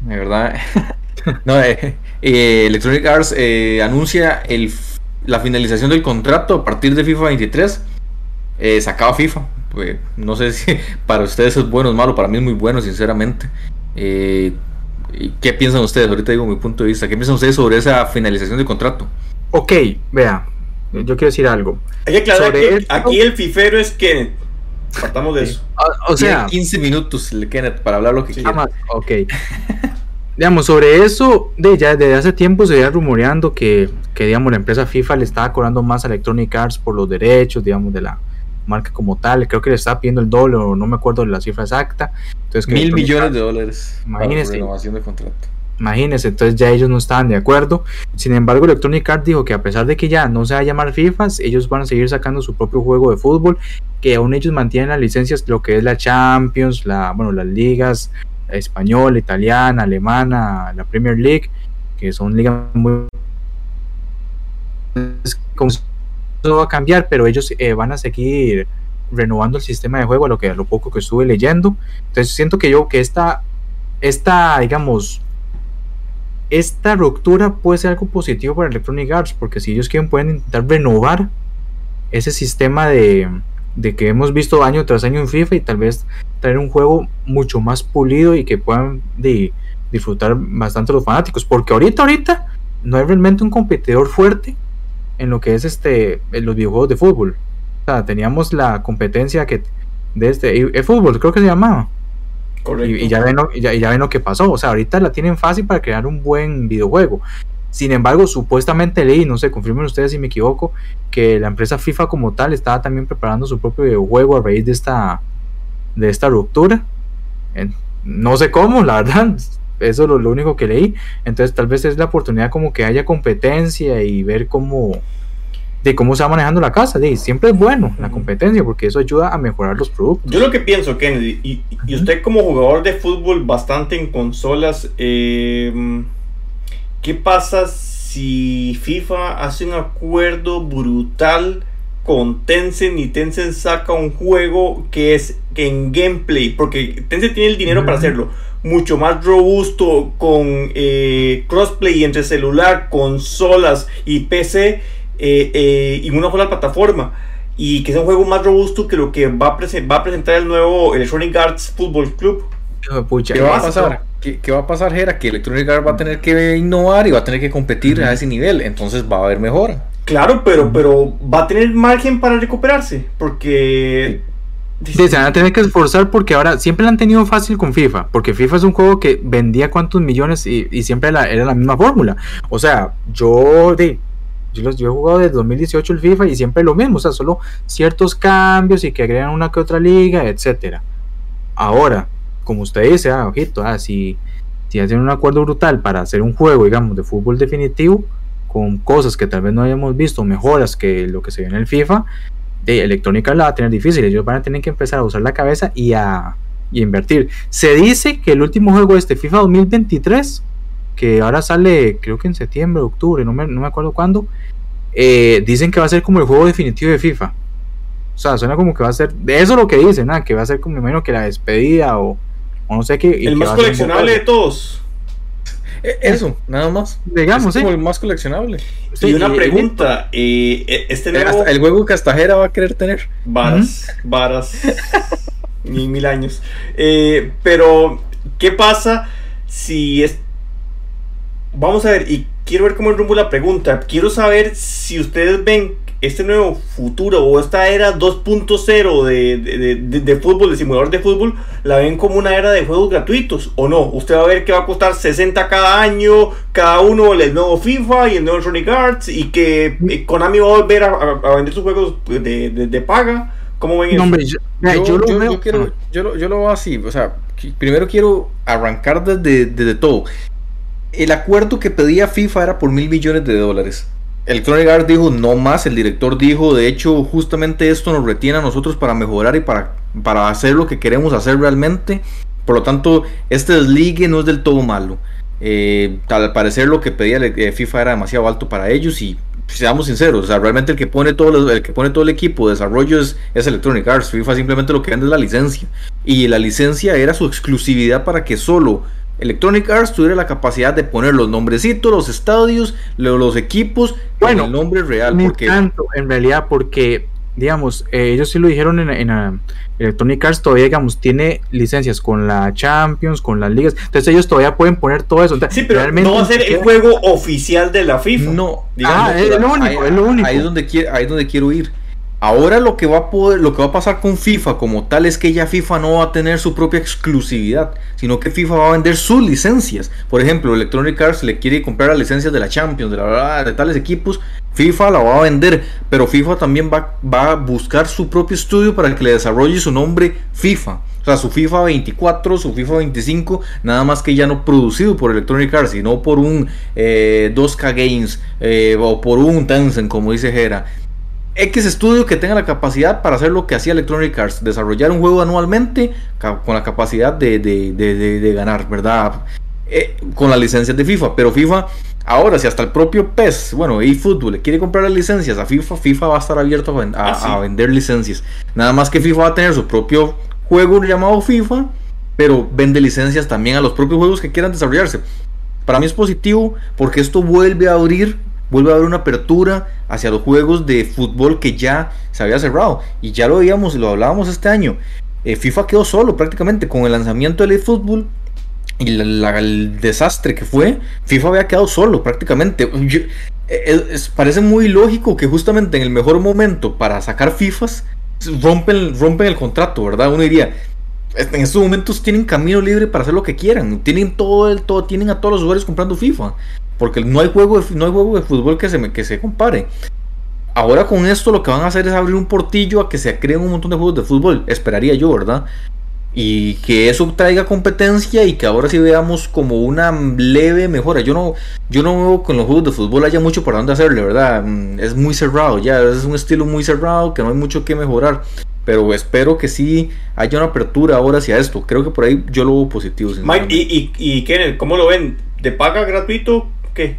de verdad. [LAUGHS] no, eh, eh, Electronic Arts anuncia el, la finalización del contrato a partir de FIFA 23. sacaba FIFA. Pues, no sé si [LAUGHS] para ustedes es bueno o malo, para mí es muy bueno, sinceramente. ¿Qué piensan ustedes? Ahorita digo mi punto de vista. ¿Qué piensan ustedes sobre esa finalización del contrato?
Ok, vea, yo quiero decir algo.
Hay que aclarar que aquí el fifero es Kenneth. Partamos de eso.
Ah, o, sea, 15 minutos el Kenneth para hablar lo que quiera.
Ok. [LAUGHS] digamos, sobre eso, de ya desde hace tiempo se iba rumoreando que, que, digamos, la empresa FIFA le estaba cobrando más a Electronic Arts por los derechos, digamos, de la marca como tal. Creo que le estaba pidiendo el doble, o no me acuerdo de la cifra exacta.
Entonces, Mil millones de dólares. Imagínese. renovación de contrato.
Imagínense, entonces ya ellos no estaban de acuerdo. Sin embargo, Electronic Arts dijo que a pesar de que ya no se va a llamar FIFA, ellos van a seguir sacando su propio juego de fútbol, que aún ellos mantienen las licencias, lo que es la Champions, la, bueno, las ligas española, italiana, alemana, la Premier League, que son ligas muy... Eso va a cambiar, pero ellos eh, van a seguir renovando el sistema de juego a lo que a lo poco que estuve leyendo. Entonces siento que yo que esta, esta digamos, esta ruptura puede ser algo positivo para Electronic Arts, porque si ellos quieren pueden intentar renovar ese sistema de, de que hemos visto año tras año en FIFA y tal vez traer un juego mucho más pulido y que puedan disfrutar bastante los fanáticos, porque ahorita, ahorita no hay realmente un competidor fuerte en lo que es este en los videojuegos de fútbol. O sea, teníamos la competencia que de este fútbol creo que se llamaba. Y, y, ya ven lo, ya, ya ven lo que pasó. O sea, ahorita la tienen fácil para crear un buen videojuego. Sin embargo, supuestamente leí, no sé, confirmen ustedes si me equivoco, que la empresa FIFA como tal estaba también preparando su propio videojuego a raíz de esta, de esta ruptura. No sé cómo, la verdad, eso es lo, único que leí. Entonces tal vez es la oportunidad como que haya competencia y ver cómo, de cómo se va manejando la casa. De, siempre es bueno la competencia porque eso ayuda a mejorar los productos.
Yo lo que pienso, Kennedy, y, y usted como jugador de fútbol bastante en consolas, eh, ¿qué pasa si FIFA hace un acuerdo brutal? con Tencent y Tencent saca un juego que es que en gameplay, porque Tencent tiene el dinero uh -huh. para hacerlo, mucho más robusto con eh, crossplay entre celular, consolas y PC eh, eh, y una sola plataforma. Y que sea un juego más robusto que lo que va a, va a presentar el nuevo Electronic Arts Football Club.
Pucha, ¿Qué va a pasar? ¿Qué, ¿Qué, va a pasar, Jera? Que Electronic Arts va a tener que innovar y va a tener que competir uh -huh. a ese nivel. Entonces va a haber mejora.
Claro, pero, pero va a tener margen para recuperarse. Porque.
Sí, se van a tener que esforzar porque ahora siempre la han tenido fácil con FIFA. Porque FIFA es un juego que vendía cuántos millones y, y siempre la, era la misma fórmula. O sea, yo de. Yo, los, he jugado desde 2018 el FIFA y siempre lo mismo, o sea, solo ciertos cambios y que agregan una que otra liga, etcétera. Ahora, como usted dice, ah, ojito, ah, si, hacen un acuerdo brutal para hacer un juego, digamos, de fútbol definitivo, con cosas que tal vez no hayamos visto, mejoras que lo que se ve en el FIFA, de electrónica la va a tener difícil. Ellos van a tener que empezar a usar la cabeza y a invertir. Se dice que el último juego de este FIFA 2023, que ahora sale creo que en septiembre, octubre, no me, no me acuerdo cuándo, eh, dicen que va a ser como el juego definitivo de FIFA. O sea, suena como que va a ser, de eso es lo que dicen, ¿ah? que va a ser como menos que la despedida o, o no sé qué.
El
que
más coleccionable de todos.
Eso, nada más.
Digamos,
es como
sí.
el más coleccionable.
Sí, y una pregunta, eh, este nuevo...
el juego castajera va a querer tener.
Varas, ¿Mm? varas. [LAUGHS] mil, mil años. Eh, pero, ¿qué pasa si es... Vamos a ver, y quiero ver cómo es rumbo la pregunta. Quiero saber si ustedes ven este nuevo futuro o esta era 2.0 de, de, de, de, fútbol, de simulador de fútbol, la ven como una era de juegos gratuitos o no. Usted va a ver que va a costar 60 cada año, cada uno el nuevo FIFA y el nuevo Sonic Arts y que eh, Konami va a volver a, a, a vender sus juegos de, de paga. ¿Cómo ven
no, Hombre, yo, yo, yo, lo veo, quiero, yo, lo, yo lo veo así, o sea, primero quiero arrancar desde, desde todo. El acuerdo que pedía FIFA era por mil millones de dólares Electronic Arts dijo no más, el director dijo, de hecho, justamente esto nos retiene a nosotros para mejorar y para, para hacer lo que queremos hacer realmente. Por lo tanto, este desligue no es del todo malo. Eh, al parecer lo que pedía eh, FIFA era demasiado alto para ellos y seamos sinceros, o sea, realmente el que pone todo el que pone todo el equipo de desarrollo es, es Electronic Arts. FIFA simplemente lo que vende es la licencia. Y la licencia era su exclusividad para que solo Electronic Arts tuviera la capacidad de poner los nombrecitos, los estadios, los equipos,
bueno,
el nombre real.
No porque... tanto, en realidad, porque, digamos, eh, ellos sí lo dijeron en, en uh, Electronic Arts, todavía, digamos, tiene licencias con la Champions, con las ligas, entonces ellos todavía pueden poner todo eso. Entonces,
sí, pero realmente no va a ser el juego oficial de la FIFA.
No,
digamos, ah, es lo único,
ahí,
es lo único.
Ahí es donde quiero, ahí es donde quiero ir. Ahora lo que va a poder, lo que va a pasar con FIFA como tal es que ya FIFA no va a tener su propia exclusividad, sino que FIFA va a vender sus licencias. Por ejemplo, Electronic Arts le quiere comprar las licencias de la Champions, de, la, de tales equipos, FIFA la va a vender, pero FIFA también va, a buscar su propio estudio para que le desarrolle su nombre FIFA. O sea, su FIFA 24, su FIFA 25, nada más que ya no producido por Electronic Arts, sino por un eh, 2K Games eh, o por un Tencent, como dice Jera. X estudio que tenga la capacidad para hacer lo que hacía Electronic Arts, desarrollar un juego anualmente con la capacidad de, de, de, de ganar, ¿verdad? eh, con las licencias de FIFA. Pero FIFA, ahora, si hasta el propio PES, bueno, eFootball le quiere comprar las licencias a FIFA, FIFA va a estar abierto a, a,
Ah,
vender licencias. Nada más que FIFA va a tener su propio juego llamado FIFA, pero vende licencias también a los propios juegos que quieran desarrollarse. Para mí es positivo porque esto vuelve a abrir, vuelve a abrir una apertura hacia los juegos de fútbol que ya se había cerrado. Y ya lo veíamos, lo hablábamos este año. Eh, FIFA quedó solo prácticamente con el lanzamiento del eFootball y el desastre que fue. FIFA había quedado solo prácticamente. Es, parece muy lógico que justamente en el mejor momento para sacar FIFAs rompen, rompen el contrato, ¿verdad? Uno diría, en estos momentos tienen camino libre para hacer lo que quieran. Tienen todo el todo, tienen a todos los usuarios comprando FIFA. Porque no hay juego de, no hay juego de fútbol que se, que se compare. Ahora con esto lo que van a hacer es abrir un portillo a que se creen un montón de juegos de fútbol. Esperaría yo, ¿verdad? Y que eso traiga competencia y que ahora sí veamos como una leve mejora. Yo no, yo no veo que en los juegos de fútbol haya mucho para dónde hacerle, ¿verdad? Es muy cerrado, ya, es un estilo muy cerrado que no hay mucho que mejorar. Pero espero que sí haya una apertura ahora hacia esto. Creo que por ahí yo lo veo positivo.
Mike, ¿y, y, y Kenneth, cómo lo ven? ¿De paga gratuito? ¿Qué?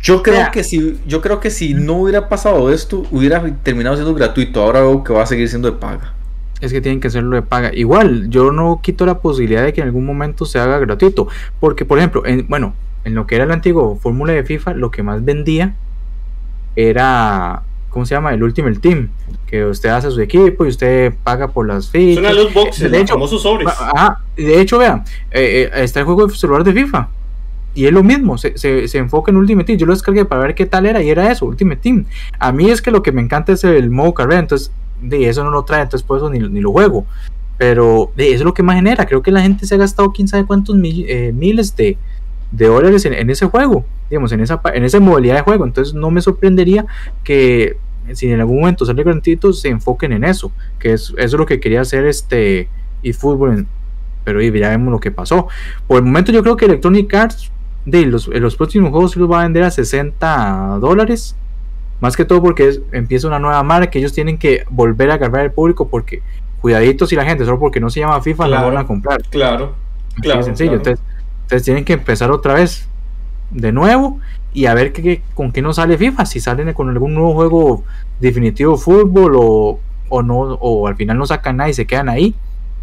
Yo creo que si, yo creo que si no hubiera pasado esto, hubiera terminado siendo gratuito. Ahora veo que va a seguir siendo de paga.
Es que tienen que hacerlo de paga. Igual, yo no quito la posibilidad de que en algún momento se haga gratuito. Porque, por ejemplo, en, bueno, en lo que era el antiguo fórmula de FIFA, lo que más vendía era, ¿cómo se llama? El Ultimate Team. Que usted hace su equipo y usted paga por las fichas.
Son los boxes,
de hecho,
famosos sobres.
Ajá, de hecho, vean, eh, eh, está el juego de celular de FIFA. Y es lo mismo, se, se, se, enfoca en Ultimate Team. Yo lo descargué para ver qué tal era y era eso, Ultimate Team. A mí es que lo que me encanta es el modo carrera, entonces de eso no lo trae, entonces por eso ni, ni lo juego. Pero de eso es lo que más genera. Creo que la gente se ha gastado quién sabe cuántos mil, eh, miles de, de dólares en, en, ese juego, digamos, en esa, en esa modalidad de juego. Entonces no me sorprendería que si en algún momento sale gratuito se enfoquen en eso, que es, eso es lo que quería hacer este eFootball, pero ya vemos lo que pasó. Por el momento yo creo que Electronic Arts de los, los próximos juegos los va a vender a 60 dólares. Más que todo porque es, empieza una nueva marca que ellos tienen que volver a agarrar al público porque cuidaditos si la gente solo porque no se llama FIFA
claro,
la van a comprar.
Claro, claro.
Sencillo. Claro. Entonces, entonces, tienen que empezar otra vez de nuevo y a ver qué, con qué nos sale FIFA. Si salen con algún nuevo juego definitivo fútbol o, o no o al final no sacan nada y se quedan ahí.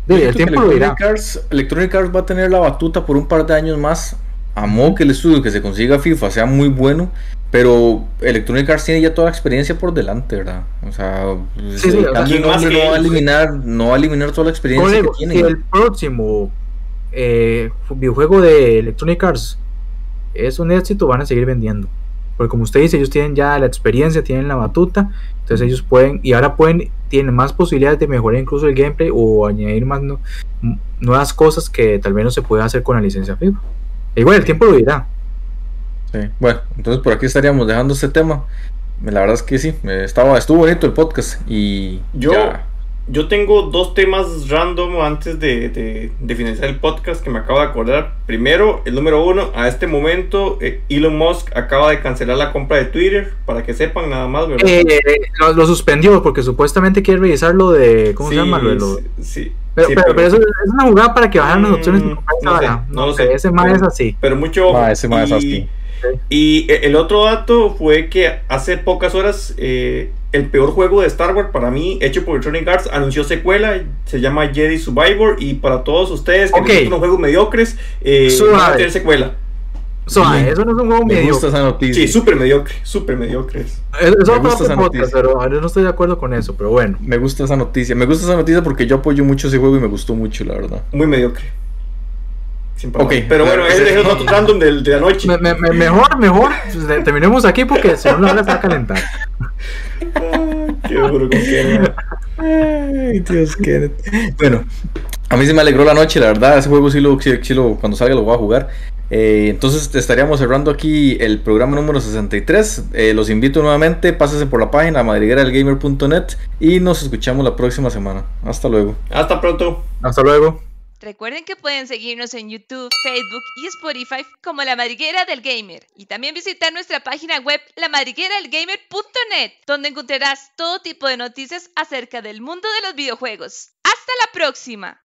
El tiempo lo dirá. Arts, Electronic Arts va a tener la batuta por un par de años más amó que el estudio que se consiga FIFA sea muy bueno, pero Electronic Arts tiene ya toda la experiencia por delante, ¿verdad? O sea,
sí, sí,
no, no, va a eliminar, no va a eliminar toda la experiencia que tiene.
Si el próximo eh, videojuego de Electronic Arts es un éxito, van a seguir vendiendo. Porque como usted dice, ellos tienen ya la experiencia, tienen la batuta, entonces ellos pueden, y ahora pueden, tienen más posibilidades de mejorar incluso el gameplay o añadir más no, nuevas cosas que tal vez no se puede hacer con la licencia FIFA. Igual el tiempo lo dirá.
Sí. Bueno, entonces por aquí estaríamos dejando este tema. La verdad es que sí, estaba, estuvo bonito el podcast y
yo, ya. Yo tengo dos temas random antes de, de, de, finalizar el podcast que me acabo de acordar. Primero, el número uno, a este momento eh, Elon Musk acaba de cancelar la compra de Twitter, para que sepan nada más, ¿verdad?
Eh, lo, lo, suspendió porque supuestamente quiere revisar lo de, ¿cómo
sí,
se llama? Lo de lo,
sí.
Pero,
sí,
pero, pero, eso es una jugada para que bajaran las opciones.
Mm, no, sé, no, no lo sé.
Ese más es así.
Pero mucho.
Ese más es así.
Y el otro dato fue que hace pocas horas eh, el peor juego de Star Wars para mí, hecho por Electronic Arts, anunció secuela, se llama Jedi Survivor y para todos ustedes que
okay.
les unos juegos mediocres, eh, va a tener secuela.
Suave, eso no es un juego
me
mediocre.
gusta esa noticia.
Sí, súper mediocre, súper mediocre.
Eso me gusta esa noticia. Pero yo no estoy de acuerdo con eso, pero bueno.
Me gusta esa noticia. Me gusta esa noticia porque yo apoyo mucho ese juego y me gustó mucho, la verdad.
Muy mediocre.
Sin okay,
pero bueno, ese es el otro [LAUGHS] random de, de la noche.
Me, me, mejor, mejor, pues, terminemos aquí porque si no la hora se va a calentar.
Qué duro con Kenneth.
Ay, Dios, Kenneth. Bueno, a mí se me alegró la noche, la verdad. Ese juego sí lo, sí, sí lo cuando salga lo voy a jugar. Eh, entonces estaríamos cerrando aquí el programa número 63. Eh, los invito nuevamente, pásense por la página madrigueradelgamer.net y nos escuchamos la próxima semana. Hasta luego.
Hasta pronto.
Hasta luego.
Recuerden que pueden seguirnos en YouTube, Facebook y Spotify como La Madriguera del Gamer y también visitar nuestra página web lamadrigueradelgamer.net donde encontrarás todo tipo de noticias acerca del mundo de los videojuegos. ¡Hasta la próxima!